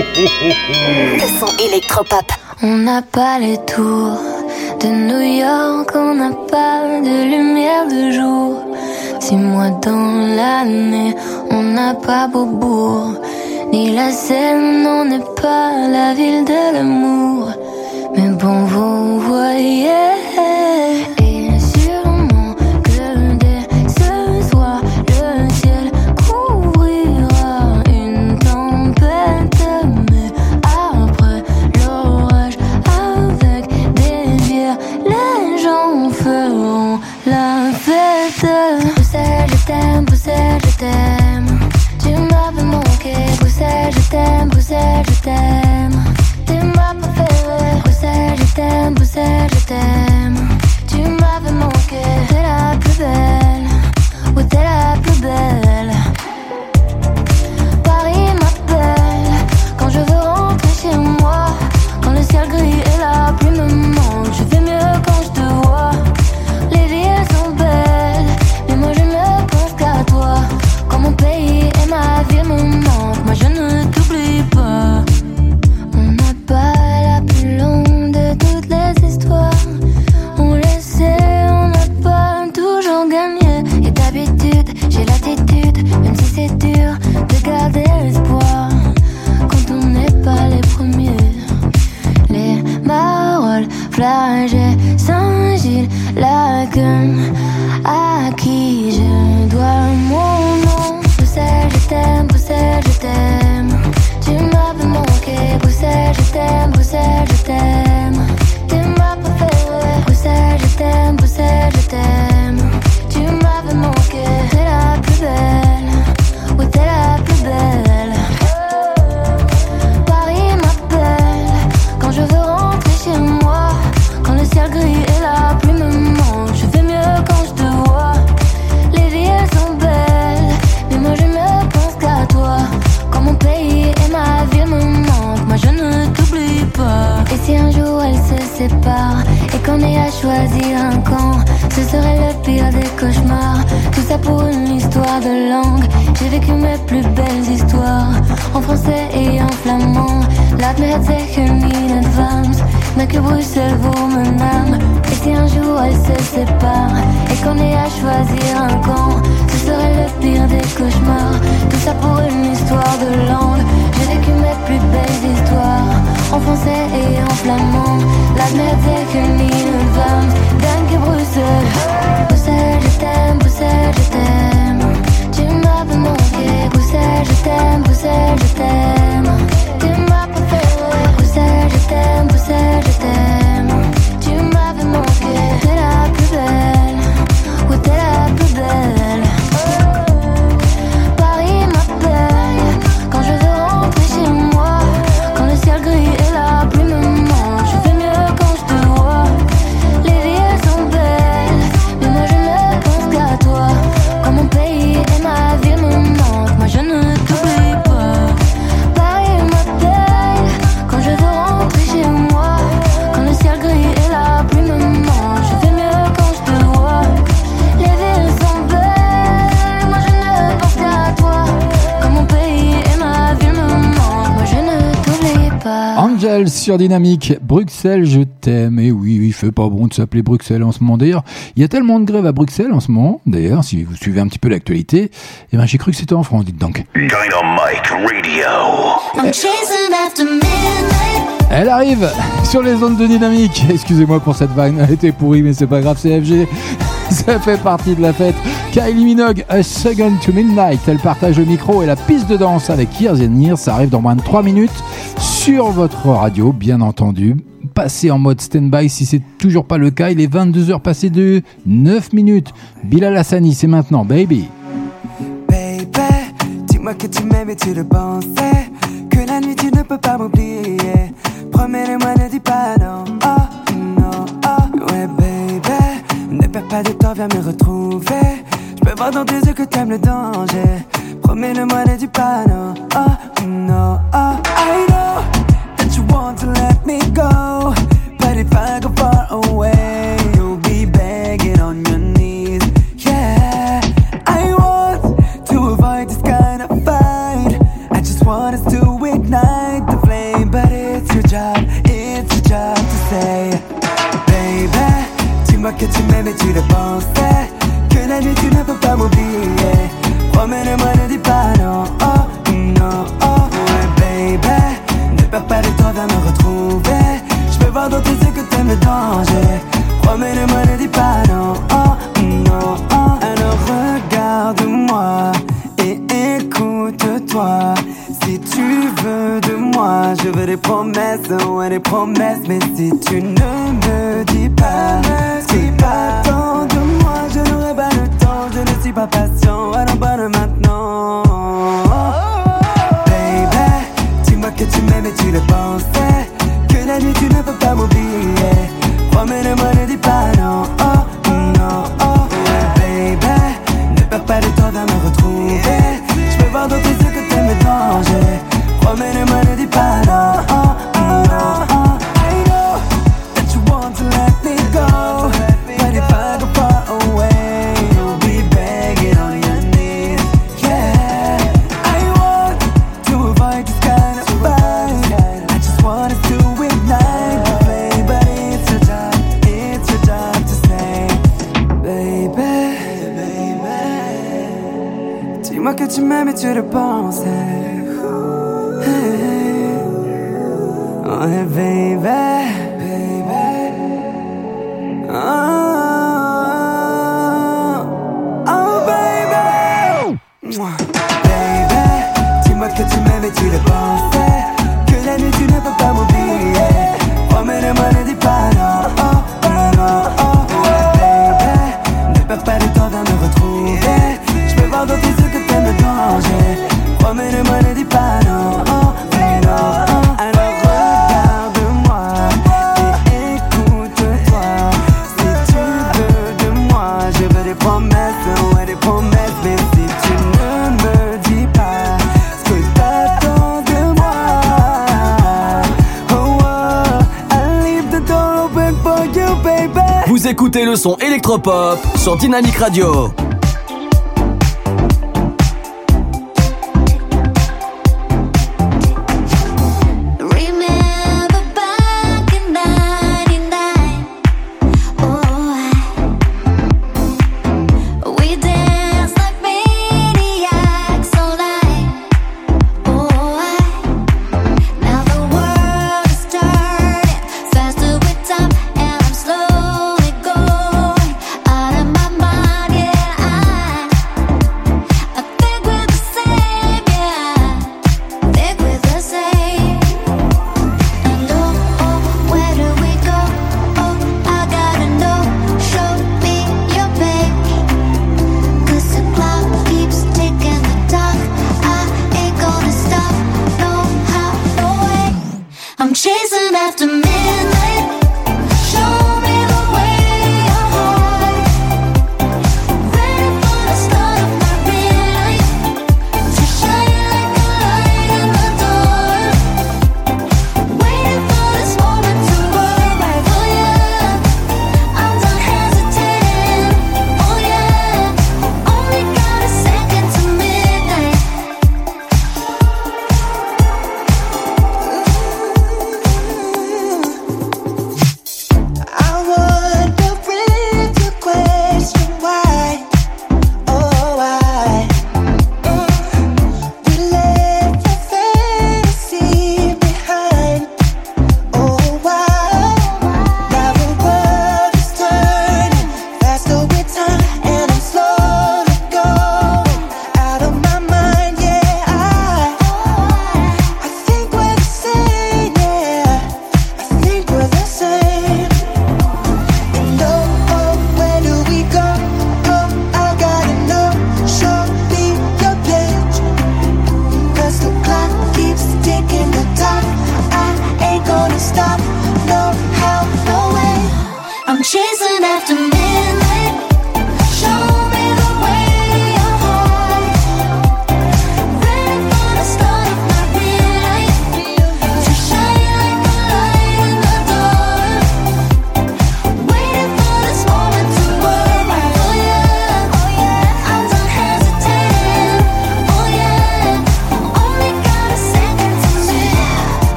son électropop.
On n'a pas les tours de New York, on n'a pas de lumière de jour. Six mois dans l'année, on n'a pas Beaubourg, ni la Seine, on n'est pas la ville de l'amour. Mais bon, vous voyez. Je t'aime, Bruxelles, je t'aime. T'es ma préférée. Bruxelles, je t'aime, Bruxelles, je t'aime. Tu m'avais manqué. T'es la plus belle. Oui, t'es la plus belle. Mes plus belles histoires en français et en flamand. Laat me het zeggen in advance, mais que Bruxelles vaut mon âme. Et si un jour elles se séparent et qu'on ait à choisir un camp, ce serait le pire des cauchemars. Tout ça pour une histoire de langue. J'ai vécu mes plus belles histoires en français et en flamand. Laat me het zeggen in advance, dank je Bruxelles. Bruxelles, je t'aime, Bruxelles, je t'aime. Tu m'avais manqué, Bruxelles, je t'aime, Bruxelles, je t'aime.
Sur Dynamique, Bruxelles, je t'aime. Et oui, il fait pas bon de s'appeler Bruxelles en ce moment. D'ailleurs, il y a tellement de grèves à Bruxelles en ce moment. D'ailleurs, si vous suivez un petit peu l'actualité, eh ben, j'ai cru que c'était en France, dites donc.
Dynamite Radio.
I'm chasing after midnight.
Elle arrive sur les zones de dynamique. Excusez-moi pour cette vanne, elle était pourrie, mais c'est pas grave, c'est FG. *laughs* Ça fait partie de la fête. Kylie Minogue, A Second to Midnight. Elle partage le micro et la piste de danse avec Years and Years. Ça arrive dans moins de 3 minutes sur votre radio, bien entendu. Passez en mode stand-by si c'est toujours pas le cas. Il est 22h passé de 9 minutes. Bilal Hassani, c'est maintenant, baby.
Baby, dis-moi que tu m'aimes et tu le pensais. Que la nuit tu ne peux pas m'oublier. Promets-le-moi, ne dis pas non. Oh, non, oh, ouais, baby. Ne perds pas de temps, viens me retrouver. Je peux voir dans tes yeux que t'aimes le danger. Promets-le-moi, ne dis pas non. Oh, non, oh. I know want to let me go. But if I go far away, you'll be begging on your knees. Yeah, I want to avoid this kind of fight. I just want us to ignite the flame, but it's your job, it's your job to say, baby, dis-moi que tu m'aimes et tu le pensais, que la nuit tu ne peux pas m'oublier. Promets-le-moi, ne dis pas Promets-le-moi, ne dis pas non, oh non, oh. Alors regarde-moi et écoute-toi. Si tu veux de moi, je veux des promesses, ouais des promesses. Mais si tu ne me dis pas, si pas tant de moi, je n'aurai pas le temps. Je ne suis pas patient, des promesses, ouais des promesses, mais si tu ne me dis pas ce que t'attends de moi, oh, oh, I leave the door open for you, baby.
Vous écoutez le son électropop sur Dynamic Radio.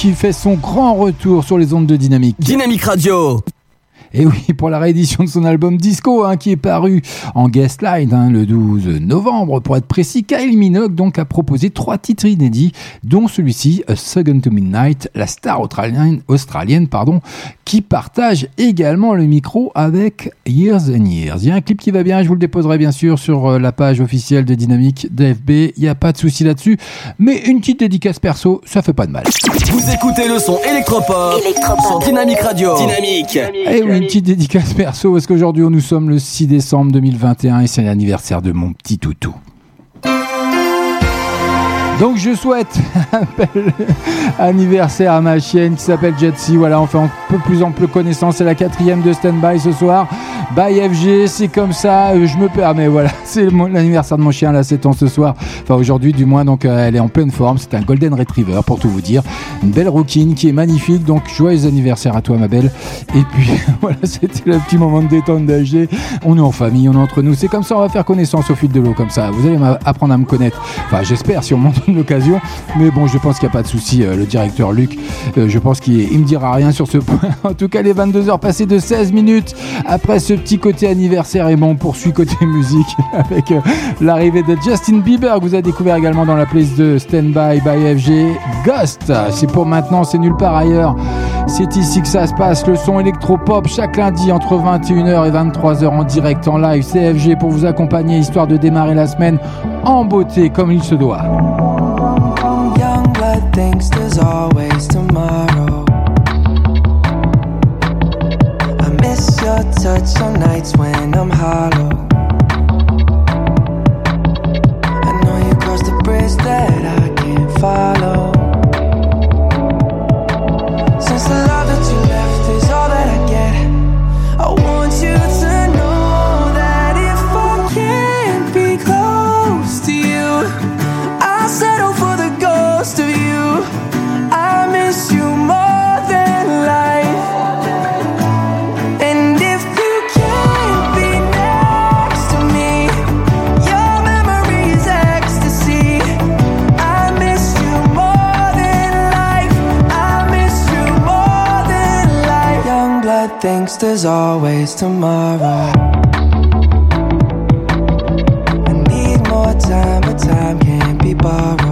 qui fait son grand retour sur les ondes de Dynamique.
Dynamique Radio
et oui, pour la réédition de son album Disco, hein, qui est paru en guest line hein, le 12 novembre, pour être précis, Kyle Minogue donc a proposé trois titres inédits, dont celui-ci, A Second to Midnight, la star australienne, pardon, qui partage également le micro avec Years and Years. Il y a un clip qui va bien, je vous le déposerai bien sûr sur euh, la page officielle de Dynamique DFB, il n'y a pas de souci là-dessus, mais une petite dédicace perso, ça fait pas de mal.
Vous écoutez le son sur Dynamique Radio.
Eh une petite dédicace perso parce qu'aujourd'hui nous sommes le 6 décembre 2021 et c'est l'anniversaire de mon petit toutou. Donc je souhaite *laughs* un bel anniversaire à ma chienne qui s'appelle Jetsi. Voilà, on fait un peu plus ample connaissance. C'est la quatrième de Standby ce soir. By FG, c'est comme ça. euh, Je me permets, voilà. *laughs* C'est l'anniversaire de mon chien, là, 7 ans ce soir. Enfin, aujourd'hui, du moins, donc euh, elle est en pleine forme. C'est un Golden Retriever, pour tout vous dire. Une belle rouquine qui est magnifique. Donc, joyeux anniversaire à toi, ma belle. Et puis, *laughs* voilà, c'était le petit moment de détente d'AG. On est en famille, on est entre nous. C'est comme ça, on va faire connaissance au fil de l'eau, comme ça. Vous allez apprendre à me connaître. Enfin, j'espère, si on m'en donne l'occasion. Mais bon, je pense qu'il n'y a pas de souci. euh, le directeur Luc, euh, je pense qu'il il me dira rien sur ce point. *laughs* En tout cas, les 22 heures passées de 16 minutes après ce petit côté anniversaire. Et bon, on poursuit côté *laughs* musique avec euh, l'arrivée de Justin Bieber que vous avez découvert également dans la playlist de Stand By by FG. Ghost, c'est pour maintenant, c'est nulle part ailleurs. C'est ici que ça se passe. Le son électropop chaque lundi entre 21h et 23h en direct en live. CFG pour vous accompagner histoire de démarrer la semaine en beauté comme il se doit.
Thinks there's always tomorrow. I need more time, but time can't be borrowed.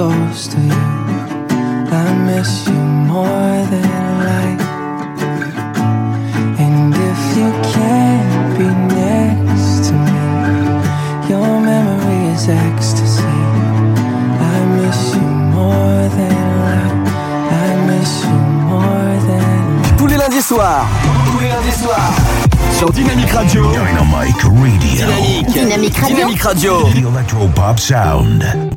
For the ghost of you. I miss you more than life. And if you can't be next to me, your memory is ecstasy. I miss you more than life. I miss you more than
Tous les lundis soirs.
Tous les lundis soirs.
Sur Dynamic Radio.
Dynamic Radio.
Dynamique.
Dynamique Radio.
Dynamic Radio.
The Electropop Sound.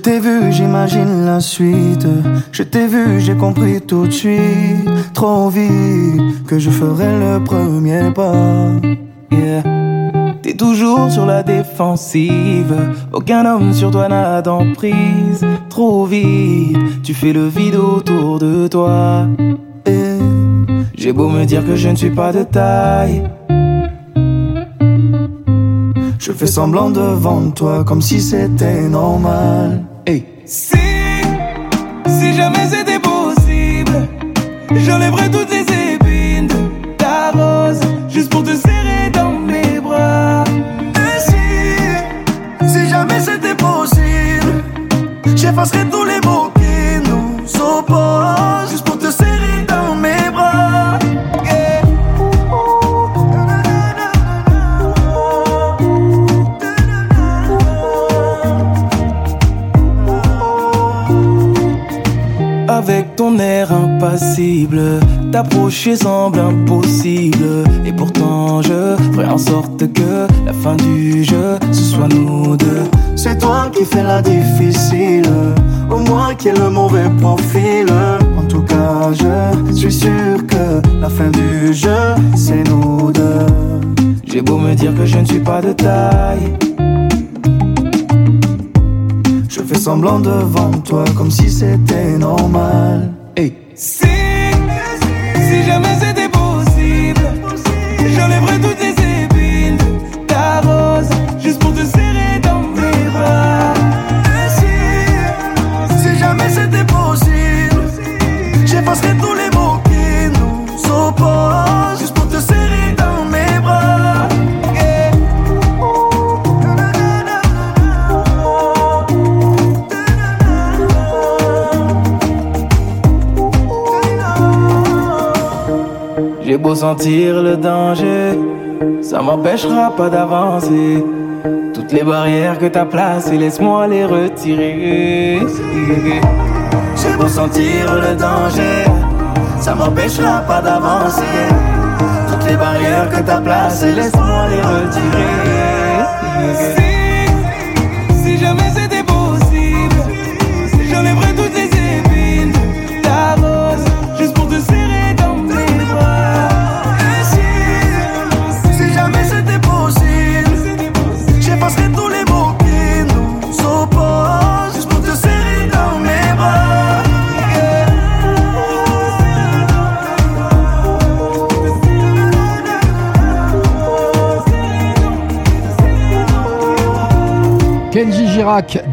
T'ai vu, j'imagine la suite. Je t'ai vu, j'ai compris tout de suite, trop vite, que je ferai le premier pas. T'es toujours sur la défensive, aucun homme sur toi n'a d'emprise. Trop vite, tu fais le vide autour de toi. J'ai beau me dire que je ne suis pas de taille. Je fais semblant devant toi comme si c'était normal. Si, si jamais c'était possible, j'enlèverais toutes les épines de ta rose juste pour te serrer dans mes bras. Et si, si jamais c'était possible, j'effacerais tous qui est le mauvais profil. En tout cas, Je suis sûr que la fin du jeu, c'est nous deux. J'ai beau me dire que je ne suis pas de taille. Je fais semblant devant toi comme si c'était normal.
Pas d'avancer. Toutes les barrières que t'as placées, laisse-moi les retirer.
J'ai beau sentir le danger, ça m'empêchera pas d'avancer. Toutes les barrières que t'as placées, laisse-moi les retirer.
Si, si jamais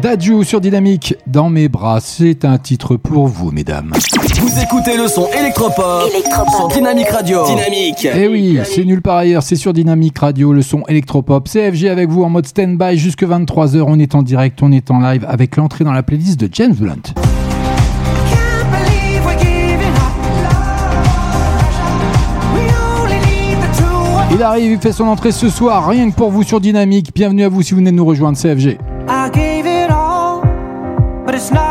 Dadju sur Dynamique, dans mes bras, c'est un titre pour vous, mesdames.
Vous écoutez le son électropop, sur Dynamique Radio. Dynamique.
Eh oui, c'est nulle part ailleurs, c'est sur Dynamique Radio, le son électropop. CFG avec vous en mode stand-by jusque 23h. On est en direct, on est en live avec l'entrée dans la playlist de James Blunt. Il arrive, il fait son entrée ce soir, rien que pour vous sur Dynamique. Bienvenue à vous si vous venez de nous rejoindre, CFG.
I gave it all, but it's not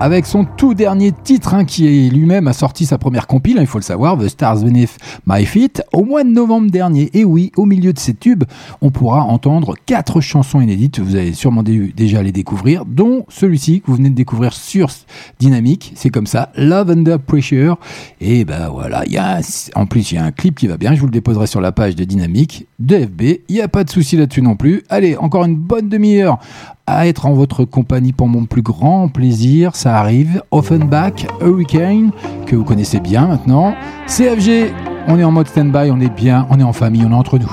Avec son tout dernier titre hein, qui lui-même a sorti sa première compile, hein, il faut le savoir, The Stars Beneath My Feet, au mois de novembre dernier. Et oui, au milieu de ces tubes, on pourra entendre quatre chansons inédites, vous avez sûrement dé- déjà les découvrir, dont celui-ci que vous venez de découvrir sur Dynamique, c'est comme ça, Love Under Pressure. Et ben voilà, il y a en plus il y a un clip qui va bien, je vous le déposerai sur la page de Dynamique, de FB, il n'y a pas de souci là-dessus non plus. Allez, encore une bonne demi-heure à être en votre compagnie pour mon plus grand plaisir. Ça arrive. Offenbach, Hurricane, que vous connaissez bien maintenant. CFG, on est en mode stand-by, on est bien, on est en famille, on est entre nous.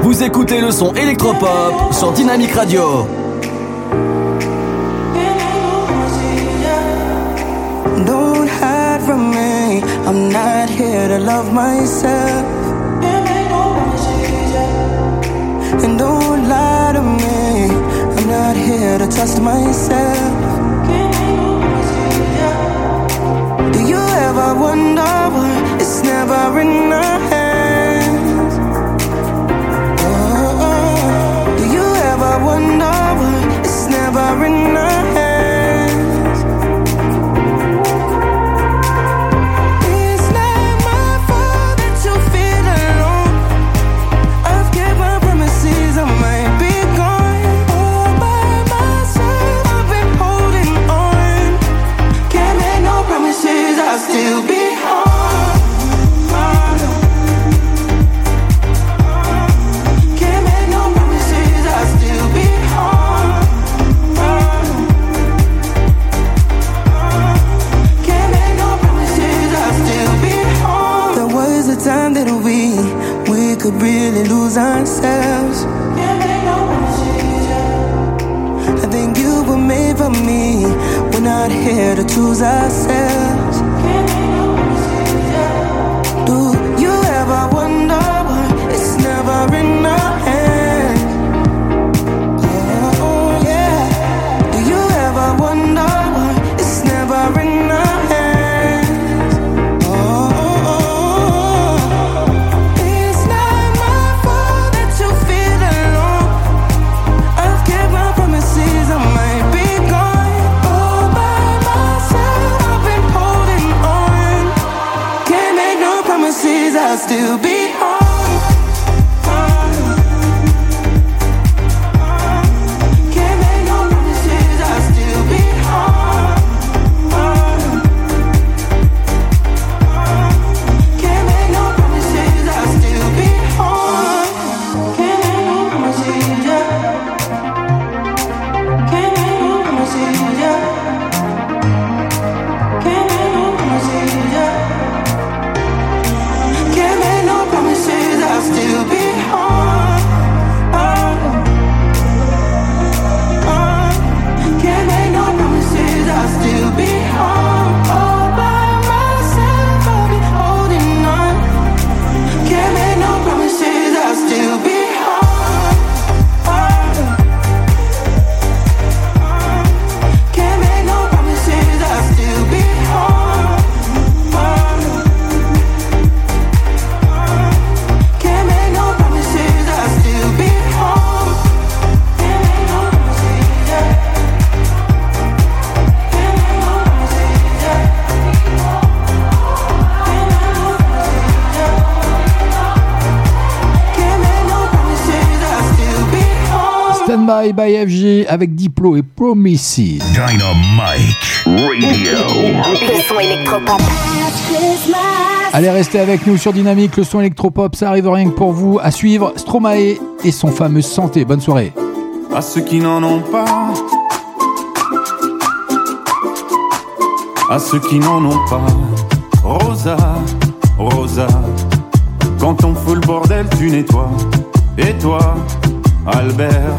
Vous écoutez le son électropop sur Dynamic Radio.
Home.
Stand by by FG avec Diplo et Promises.
Dynamite Radio.
Le son électropop.
Allez, restez avec nous sur Dynamique, le son électropop, ça arrive rien que pour vous. À suivre, Stromae et son fameux Santé. Bonne soirée.
à ceux qui n'en ont pas, à ceux qui n'en ont pas. Rosa, Rosa, quand on fout le bordel, tu nettoies. Et toi, Albert,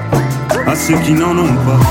À ceux qui n'en ont pas.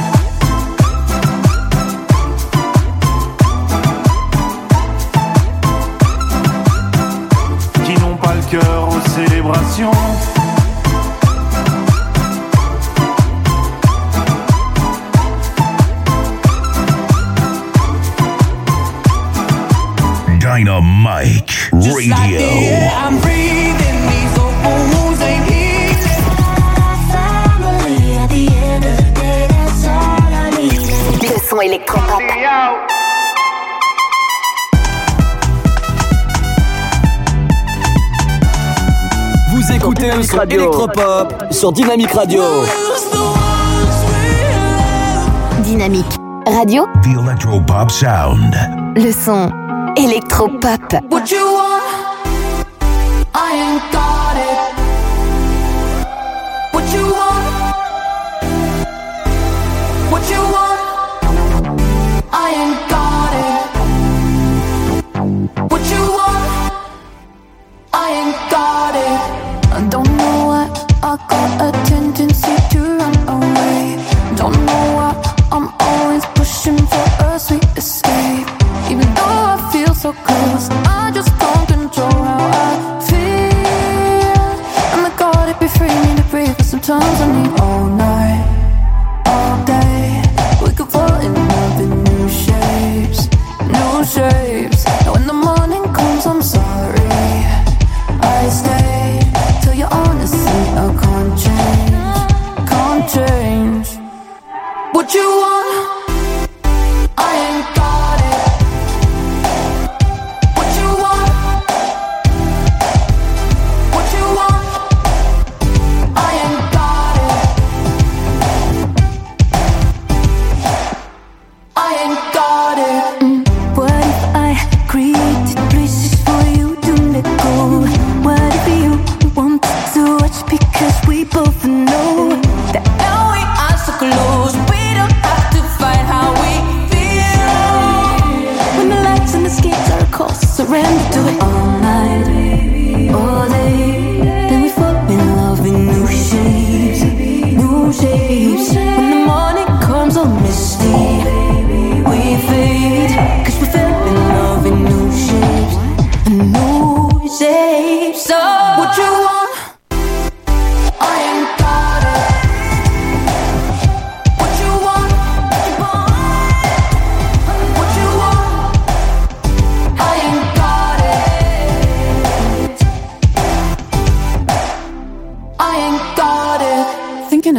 Sur Dynamique Radio.
Dynamique Radio,
The Electropop Sound.
le son électropop.
What you want? I ain't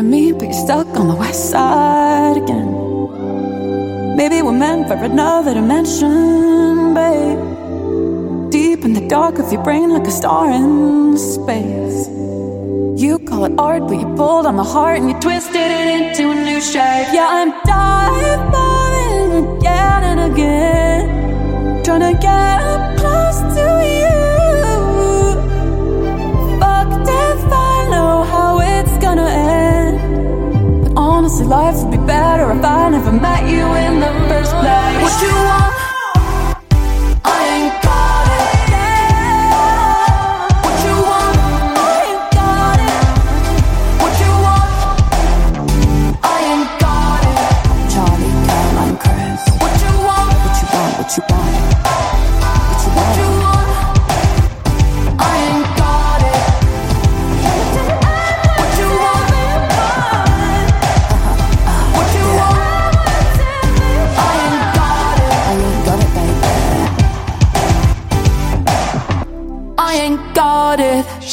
of me, but you're stuck on the west side again. Maybe we're meant for another dimension, babe. Deep in the dark of your brain, like a star in space. You call it art, but you pulled on my heart and you twisted it into a new shape. Yeah, I'm diving again and again, trying to get up close to you. Fucked if I know how it's gonna end. Honestly, life would be better if I never met you in the first place.
What you want?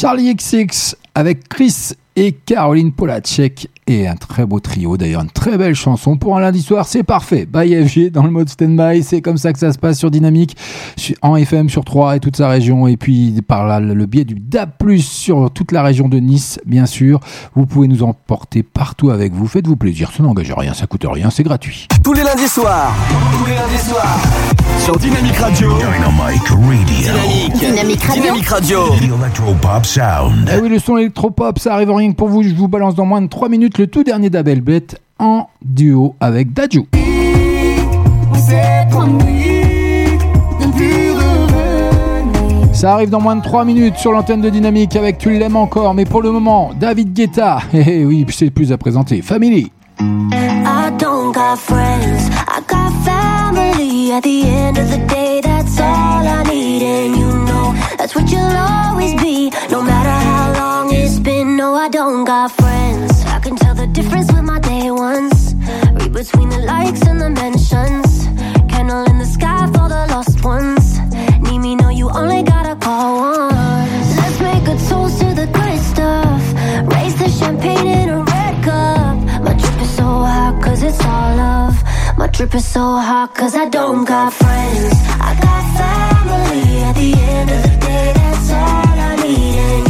Charlie
XX avec Chris et Caroline Polacek et un très beau trio d'ailleurs, une très belle chanson pour un lundi soir, c'est parfait. By FG dans le mode stand-by, c'est comme ça que ça se passe sur Dynamique, en FM sur 3 et toute sa région, et puis par là, le biais du DAB+, sur toute la région de Nice, bien sûr. Vous pouvez nous emporter partout avec vous, faites-vous plaisir, ça n'engage rien, ça coûte rien, c'est gratuit.
Tous les lundis soirs
Tous les lundis soirs.
sur Dynamique Radio.
Dynamite Radio.
Dynamique.
Dynamique Radio.
Dynamique Radio.
The Electropop Sound.
Eh oui, le son électropop, ça arrive rien que pour vous. Je vous balance dans moins de 3 minutes le tout dernier d'Abel Bête en duo avec Dajou. Ça arrive dans moins de 3 minutes sur l'antenne de Dynamique avec Tu l'aimes encore. Mais pour le moment, David Guetta. *laughs* Eh oui, c'est plus à présenter. Family.
I don't got friends, I got family. At the end of the day, that's all I need, and you know that's what you'll always be. No matter how long no, I don't got friends. I can tell the difference with my day ones. Read between the likes and the mentions. Candle in the sky for the lost ones. Need me, no, you only gotta call once. Let's make a toast to the good stuff. Raise the champagne in a red cup. My drip is so hot, cause it's all love. My drip is so hot, cause I don't got friends. I got family. At the end of the day, that's all I need.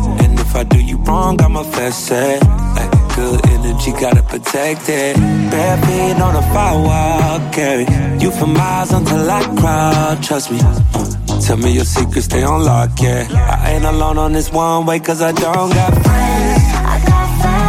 If I do you wrong, I'ma fess it. Like good energy, gotta protect it. Bare feet on a firewall, carry you for miles until I cry. Trust me. Tell me your secrets, stay on lock, yeah. I ain't alone on this one way, cause I don't got friends.
I got family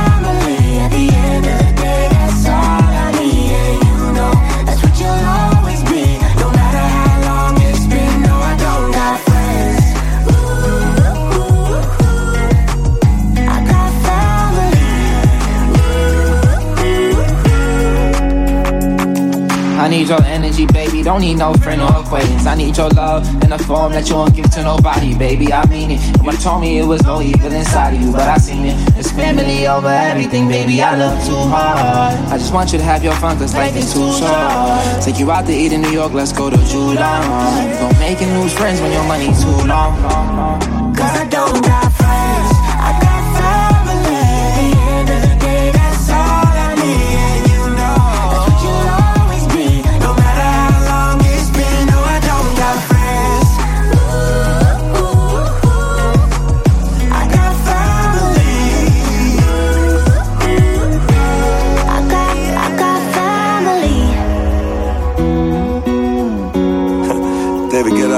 I need
your energy, baby. Don't need no friend or acquaintance. I need your love in a form that you won't give to nobody, baby. I mean it. Nobody told me it was no evil inside of you, but I seen it. It's family over everything, baby. I love too hard. I just want you to have your fun, cause life is too short. Take you out to eat in New York, let's go to Julon. Don't make new friends when your money too long.
Cause I don't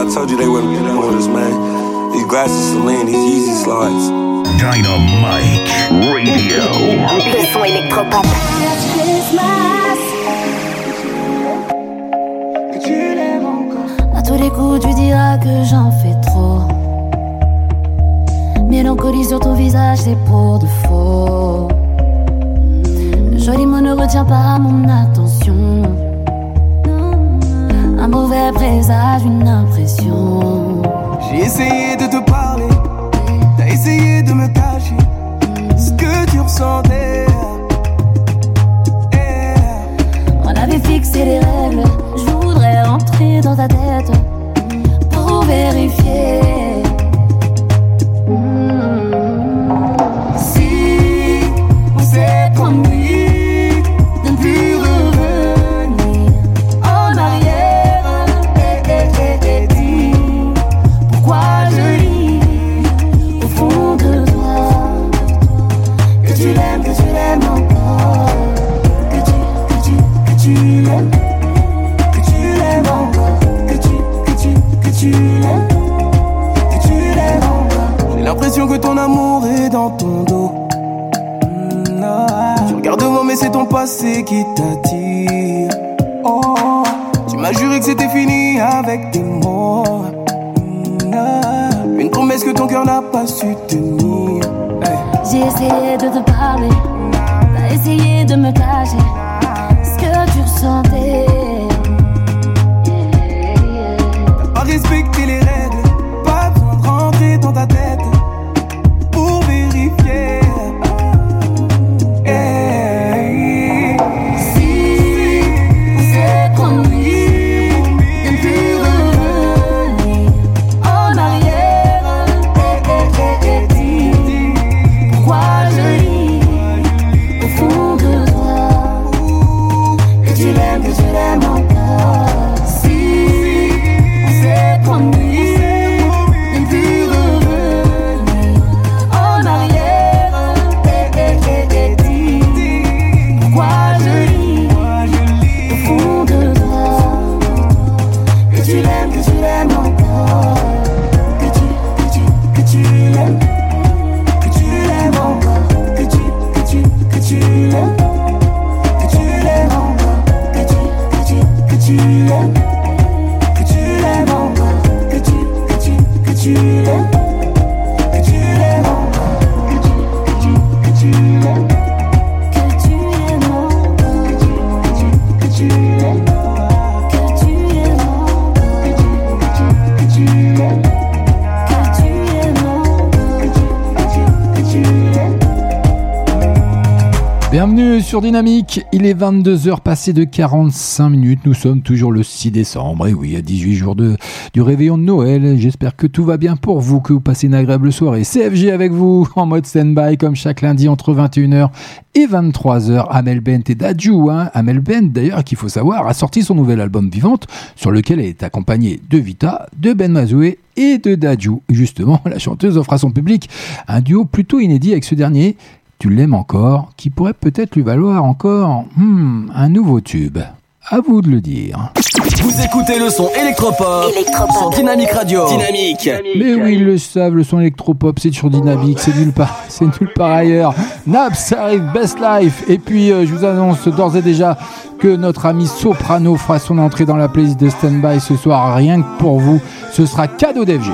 I
told you they wouldn't get on with us, man. These glasses Celine, these Yeezy slides.
Dynamite Radio.
Le son électropop.
À tous les coups, tu diras que j'en fais trop. Mélancolie sur ton visage, c'est pour de faux. Joli mot ne retient pas mon attention. Un mauvais présage, une impression.
J'ai essayé de te parler, t'as essayé de me cacher ce que tu ressentais.
On avait fixé les règles, je voudrais rentrer dans ta tête pour vérifier.
Ton amour est dans ton dos. Mm, ah. Tu regardes moi, mais c'est ton passé qui t'attire. Oh, tu m'as juré que c'était fini avec tes mots. Mm, ah. Une promesse que ton cœur n'a pas su tenir.
J'ai essayé de te parler, t'as essayé de me cacher ce que tu ressentais.
Sur
Dynamique. Il est 22h passé de 45 minutes. Nous sommes toujours le 6 décembre. Et oui, à 18 jours de, du réveillon de Noël. J'espère que tout va bien pour vous, que vous passez une agréable soirée. CFG avec vous *laughs* en mode stand-by comme chaque lundi entre 21h et 23h. Amel Bent et Dadju. Amel Bent, d'ailleurs, qu'il faut savoir, a sorti son nouvel album Vivante sur lequel elle est accompagnée de Vita, de Ben Mazoué et de Dadju. Justement, *laughs* la chanteuse offre à son public un duo plutôt inédit avec ce dernier tu l'aimes encore, qui pourrait peut-être lui valoir encore hmm, un nouveau tube. À vous de le dire.
Vous écoutez le son électropop, sur Dynamique Radio. Dynamique.
Mais oui, ils le savent, le son électropop, c'est sur Dynamique, c'est nulle part, c'est nulle part ailleurs. Naps arrive, Best Life. Et puis, euh, je vous annonce d'ores et déjà que notre ami Soprano fera son entrée dans la playlist de Standby ce soir, rien que pour vous. Ce sera cadeau d'FG.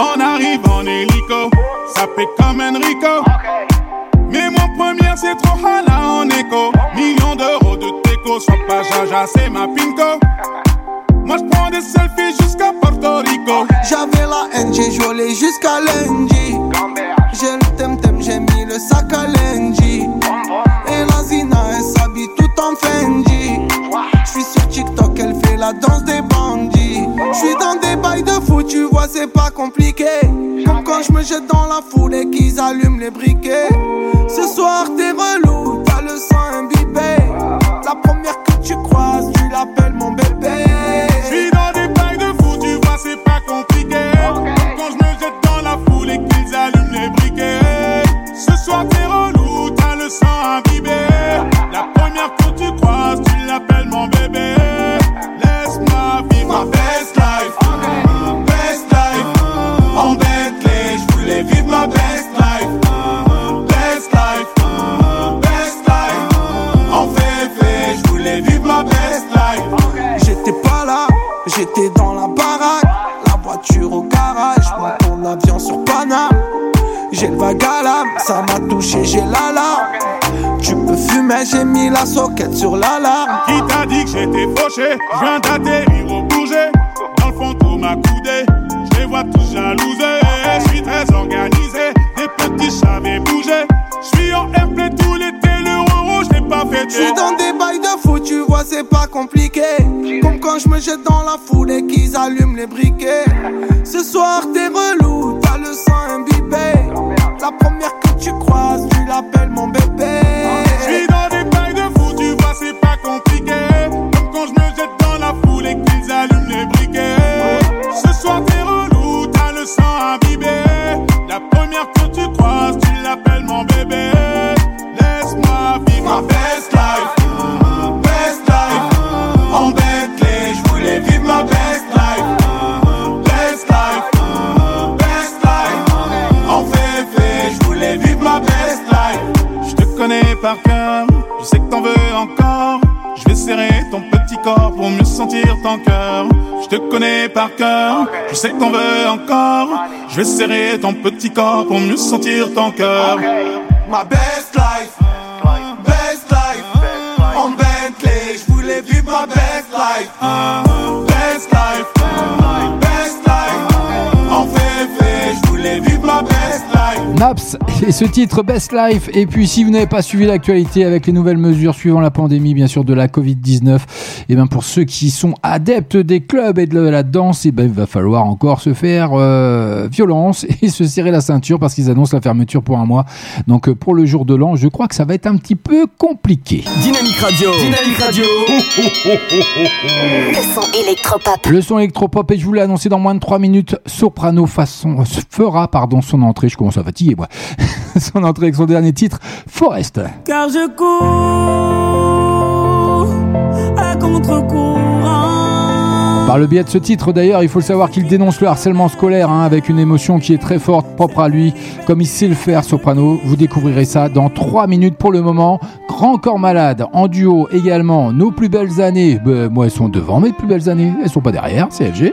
On arrive en hélico, ça fait comme Enrico. Mais mon premier c'est trop hala en écho. Millions d'euros de déco, sois pas jaja, c'est ma pinko. Moi j'prends des selfies jusqu'à Porto Rico.
J'avais la haine, j'ai joué jusqu'à lundi. J'ai le temtem, j'ai mis le sac à lundi. Et la Zina, elle s'habille tout en Fendi. J'suis sur TikTok, elle fait la danse des bandits. J'suis dans des bails de fou, tu vois, c'est pas compliqué. Comme
quand je me jette dans la foule et qu'ils allument les briquets. Ce soir, t'es relou, t'as le sang imbibé. La première que tu croises,
J'ai le vague à l'âme, ça m'a touché, j'ai l'alarme. Tu peux fumer, j'ai mis la soquette sur l'alarme.
Qui t'a dit que j'étais fauché? Je viens d'atterrir au Bourget. Dans le tout m'a coudé. Je les vois tous jalousés. Je suis très organisé. Des petits savais bouger Je suis en airplay tout l'été Fait
J'suis dans des bails de fou, tu vois, c'est pas compliqué. Comme quand je me jette dans la foule et qu'ils allument les briquets. Ce soir, t'es relou, t'as le sang imbibé. La première que tu croises, tu l'appelles mon bébé.
Corps pour mieux sentir ton cœur. Je te connais par cœur, je sais que t'en veux encore. Je vais serrer ton petit corps pour mieux sentir ton cœur.
Ma best life, best life. En Bentley, j'voulais vivre ma best life.
Best life, best life. En féfé, j'voulais vivre ma best life.
Naps et ce titre Best Life. Et puis, si vous n'avez pas suivi l'actualité avec les nouvelles mesures suivant la pandémie, bien sûr, de la Covid-19, et bien pour ceux qui sont adeptes des clubs et de la danse, et ben il va falloir encore se faire euh, violence *laughs* et se serrer la ceinture parce qu'ils annoncent la fermeture pour un mois. Donc, euh, pour le jour de l'an, je crois que ça va être un petit peu compliqué.
Dynamique Radio. Dynamique Radio. *laughs*
Le son électropop.
Le son électropop, et je vous l'ai annoncé dans moins de 3 minutes, Soprano façon, fera pardon, son entrée, je commence à fatiguer moi, *laughs* *laughs* son entrée avec son dernier titre, Forest.
Car je cours à contre-courant.
Par le biais de ce titre d'ailleurs, il faut le savoir qu'il dénonce le harcèlement scolaire hein, avec une émotion qui est très forte, propre à lui, comme il sait le faire Soprano. Vous découvrirez ça dans 3 minutes pour le moment. Grand Corps Malade, en duo également, Nos plus belles années. Ben, moi, elles sont devant mes plus belles années, elles sont pas derrière, CFG.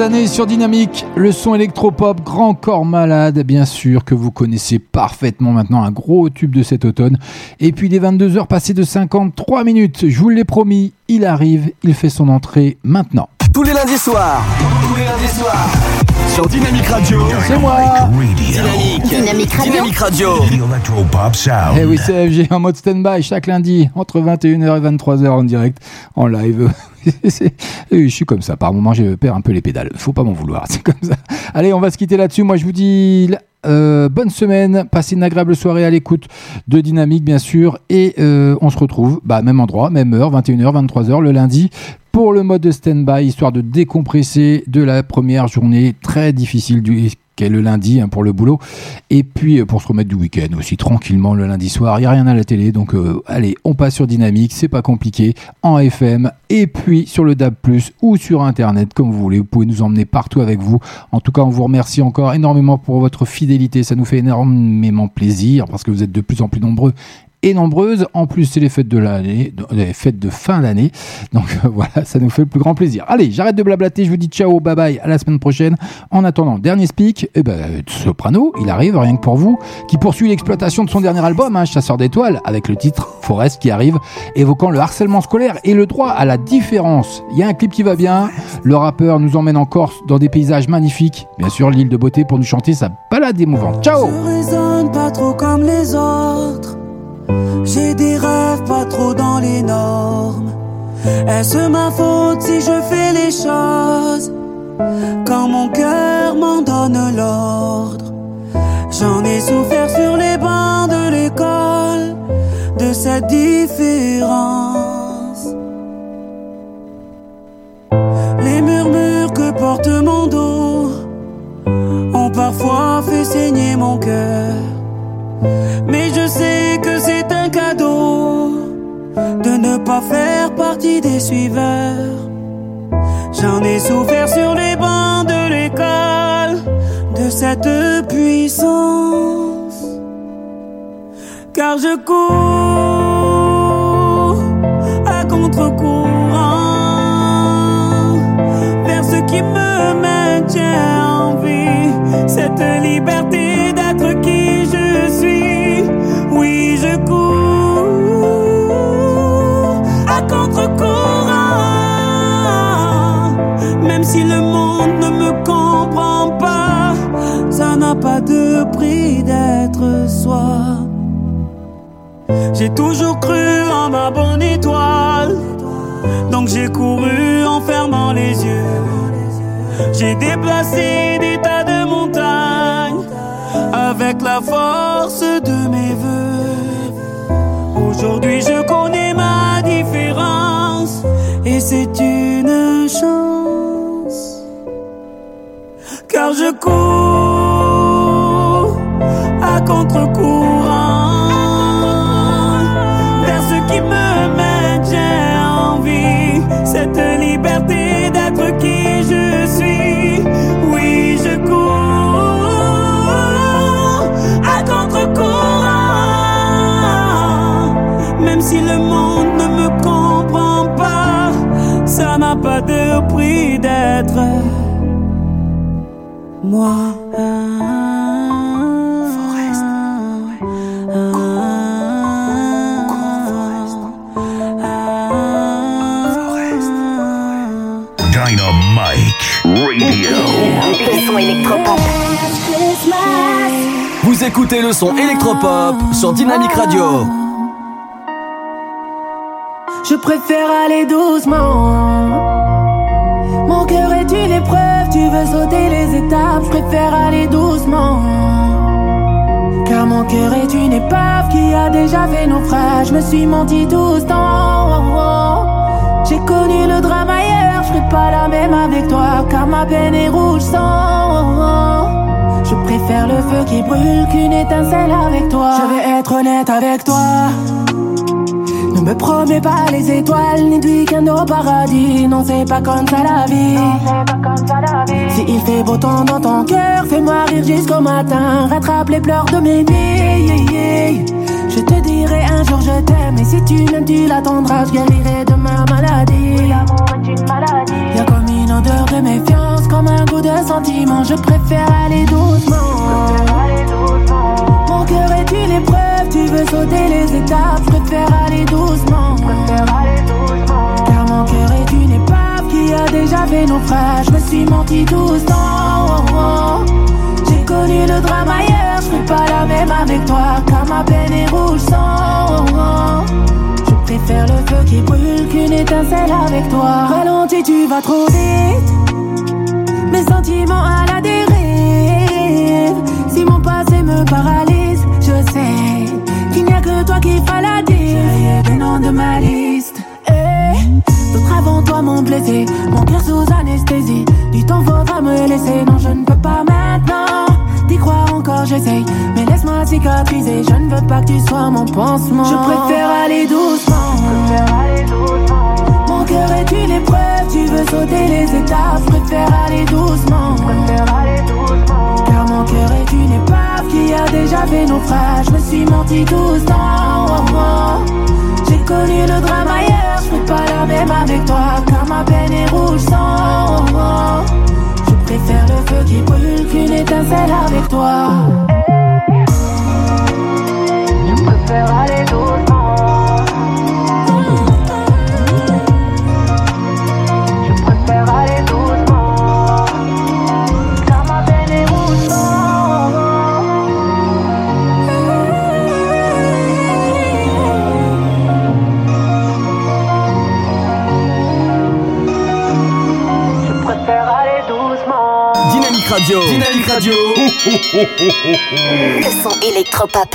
Années
sur Dynamique, le son électropop Grand Corps Malade, bien sûr, que vous connaissez parfaitement maintenant, un gros tube de cet automne. Et puis les 22 heures passées de 53 minutes, je vous l'ai promis, il arrive, il fait son entrée maintenant.
Tous les lundis soirs.
Tous les lundis soirs.
Sur Dynamique Radio.
C'est moi.
Dynamique.
Dynamique Radio.
Dynamique Radio.
Electropop Sound.
Eh oui, c'est FG en mode stand-by chaque lundi entre 21h et 23h en direct, en live. *laughs* Oui, je suis comme ça. Par moment, je perds un peu les pédales. Faut pas m'en vouloir. *laughs* C'est comme ça. Allez, on va se quitter là-dessus. Moi, je vous dis euh, bonne semaine. Passez une agréable soirée à l'écoute de Dynamique, bien sûr. Et euh, on se retrouve, bah, même endroit, même heure, 21h, 23h le lundi. Pour le mode de stand-by, histoire de décompresser de la première journée très difficile du le lundi hein, pour le boulot. Et puis euh, pour se remettre du week-end aussi tranquillement le lundi soir. Il n'y a rien à la télé, donc euh, allez, on passe sur Dynamique, c'est pas compliqué, en FM, et puis sur le DAB+, ou sur Internet, comme vous voulez. Vous pouvez nous emmener partout avec vous. En tout cas, on vous remercie encore énormément pour votre fidélité. Ça nous fait énormément plaisir, parce que vous êtes de plus en plus nombreux et nombreuses. En plus, c'est les fêtes de l'année, les fêtes de fin d'année. Donc *laughs* voilà, ça nous fait le plus grand plaisir. Allez, j'arrête de blablater. Je vous dis ciao, bye bye, à la semaine prochaine. En attendant, dernier speak, eh ben, Soprano, il arrive rien que pour vous, qui poursuit l'exploitation de son dernier album, hein, Chasseur d'étoiles, avec le titre Forest qui arrive, évoquant le harcèlement scolaire et le droit à la différence. Il y a un clip qui va bien. Le rappeur nous emmène en Corse dans des paysages magnifiques. Bien sûr, l'île de beauté pour nous chanter sa balade émouvante. Ciao!
J'ai des rêves pas trop dans les normes. Est-ce ma faute si je fais les choses? Quand mon cœur m'en donne l'ordre? J'en ai souffert sur les bancs de l'école de cette différence. Les murmures que porte mon dos ont parfois fait saigner mon cœur. Mais je sais que c'est un cadeau de ne pas faire partie des suiveurs. J'en ai souffert sur les bancs de l'école de cette puissance. Car je cours à contre-courant vers ce qui me maintient en vie. Cette liberté je cours à contre-courant. Même si le monde ne me comprend pas, ça n'a pas de prix d'être soi. J'ai toujours cru en ma bonne étoile. Donc j'ai couru en fermant les yeux. J'ai déplacé des tas de montagnes avec la force de mes voeux. Chance. Car je cours à contre-courant
écoutez le son électropop sur Dynamic Radio.
Je préfère aller doucement. Mon cœur est une épreuve, tu veux sauter les étapes. Je préfère aller doucement. Car mon cœur est une épave qui a déjà fait naufrage. Je me suis menti tout ce temps. J'ai connu le drame ailleurs, je ferai pas la même avec toi. Car ma peine est rouge sang. Préfère le feu qui brûle qu'une étincelle avec toi. Je vais être honnête avec toi. Ne me promets pas les étoiles ni de week-end au paradis. Non, c'est pas comme ça la vie. Si il fait beau temps dans ton cœur, fais-moi rire jusqu'au matin. Rattrape les pleurs de mes nuits. Je te dirai un jour je t'aime. Et si tu m'aimes, tu l'attendras. Je guérirai de ma maladie. Y'a comme une odeur de méfiance, comme un goût de sentiment. Je préfère aller doucement. Mon cœur est une épreuve, tu veux sauter les étapes. Je préfère aller doucement. Car mon cœur est une épave qui a déjà fait naufrage. Je me suis menti temps. J'ai connu le drame ailleurs, je ferai pas la même avec toi. Car ma peine est rouge sang. Je préfère le feu qui brûle qu'une étincelle avec toi. Ralentis, tu vas trop vite. Mes sentiments à la dérive. Si mon passé me paralyse, je sais qu'il n'y a que toi qui. J'ai des noms de ma liste. Eh, D'autres avant toi m'ont blessé, mon cœur sous anesthésie. Du temps faudra me laisser, non je ne peux pas maintenant. D'y croire encore j'essaye, mais laisse-moi cicatriser. Je ne veux pas que tu sois mon pansement. Je préfère aller doucement. Mon cœur est une épreuve, tu veux sauter les étapes. Je préfère aller doucement. Car mon cœur est une épave qui a déjà fait naufrage. Je me suis menti tout ce temps. Oh, oh. J'ai connu le drame ailleurs, je ferai pas la même avec toi. Car ma peine est rouge sang. Oh, oh. Je préfère le feu qui brûle qu'une étincelle avec toi. Je préfère aller doucement.
Radio. Dynamic Radio.
Le son électropop.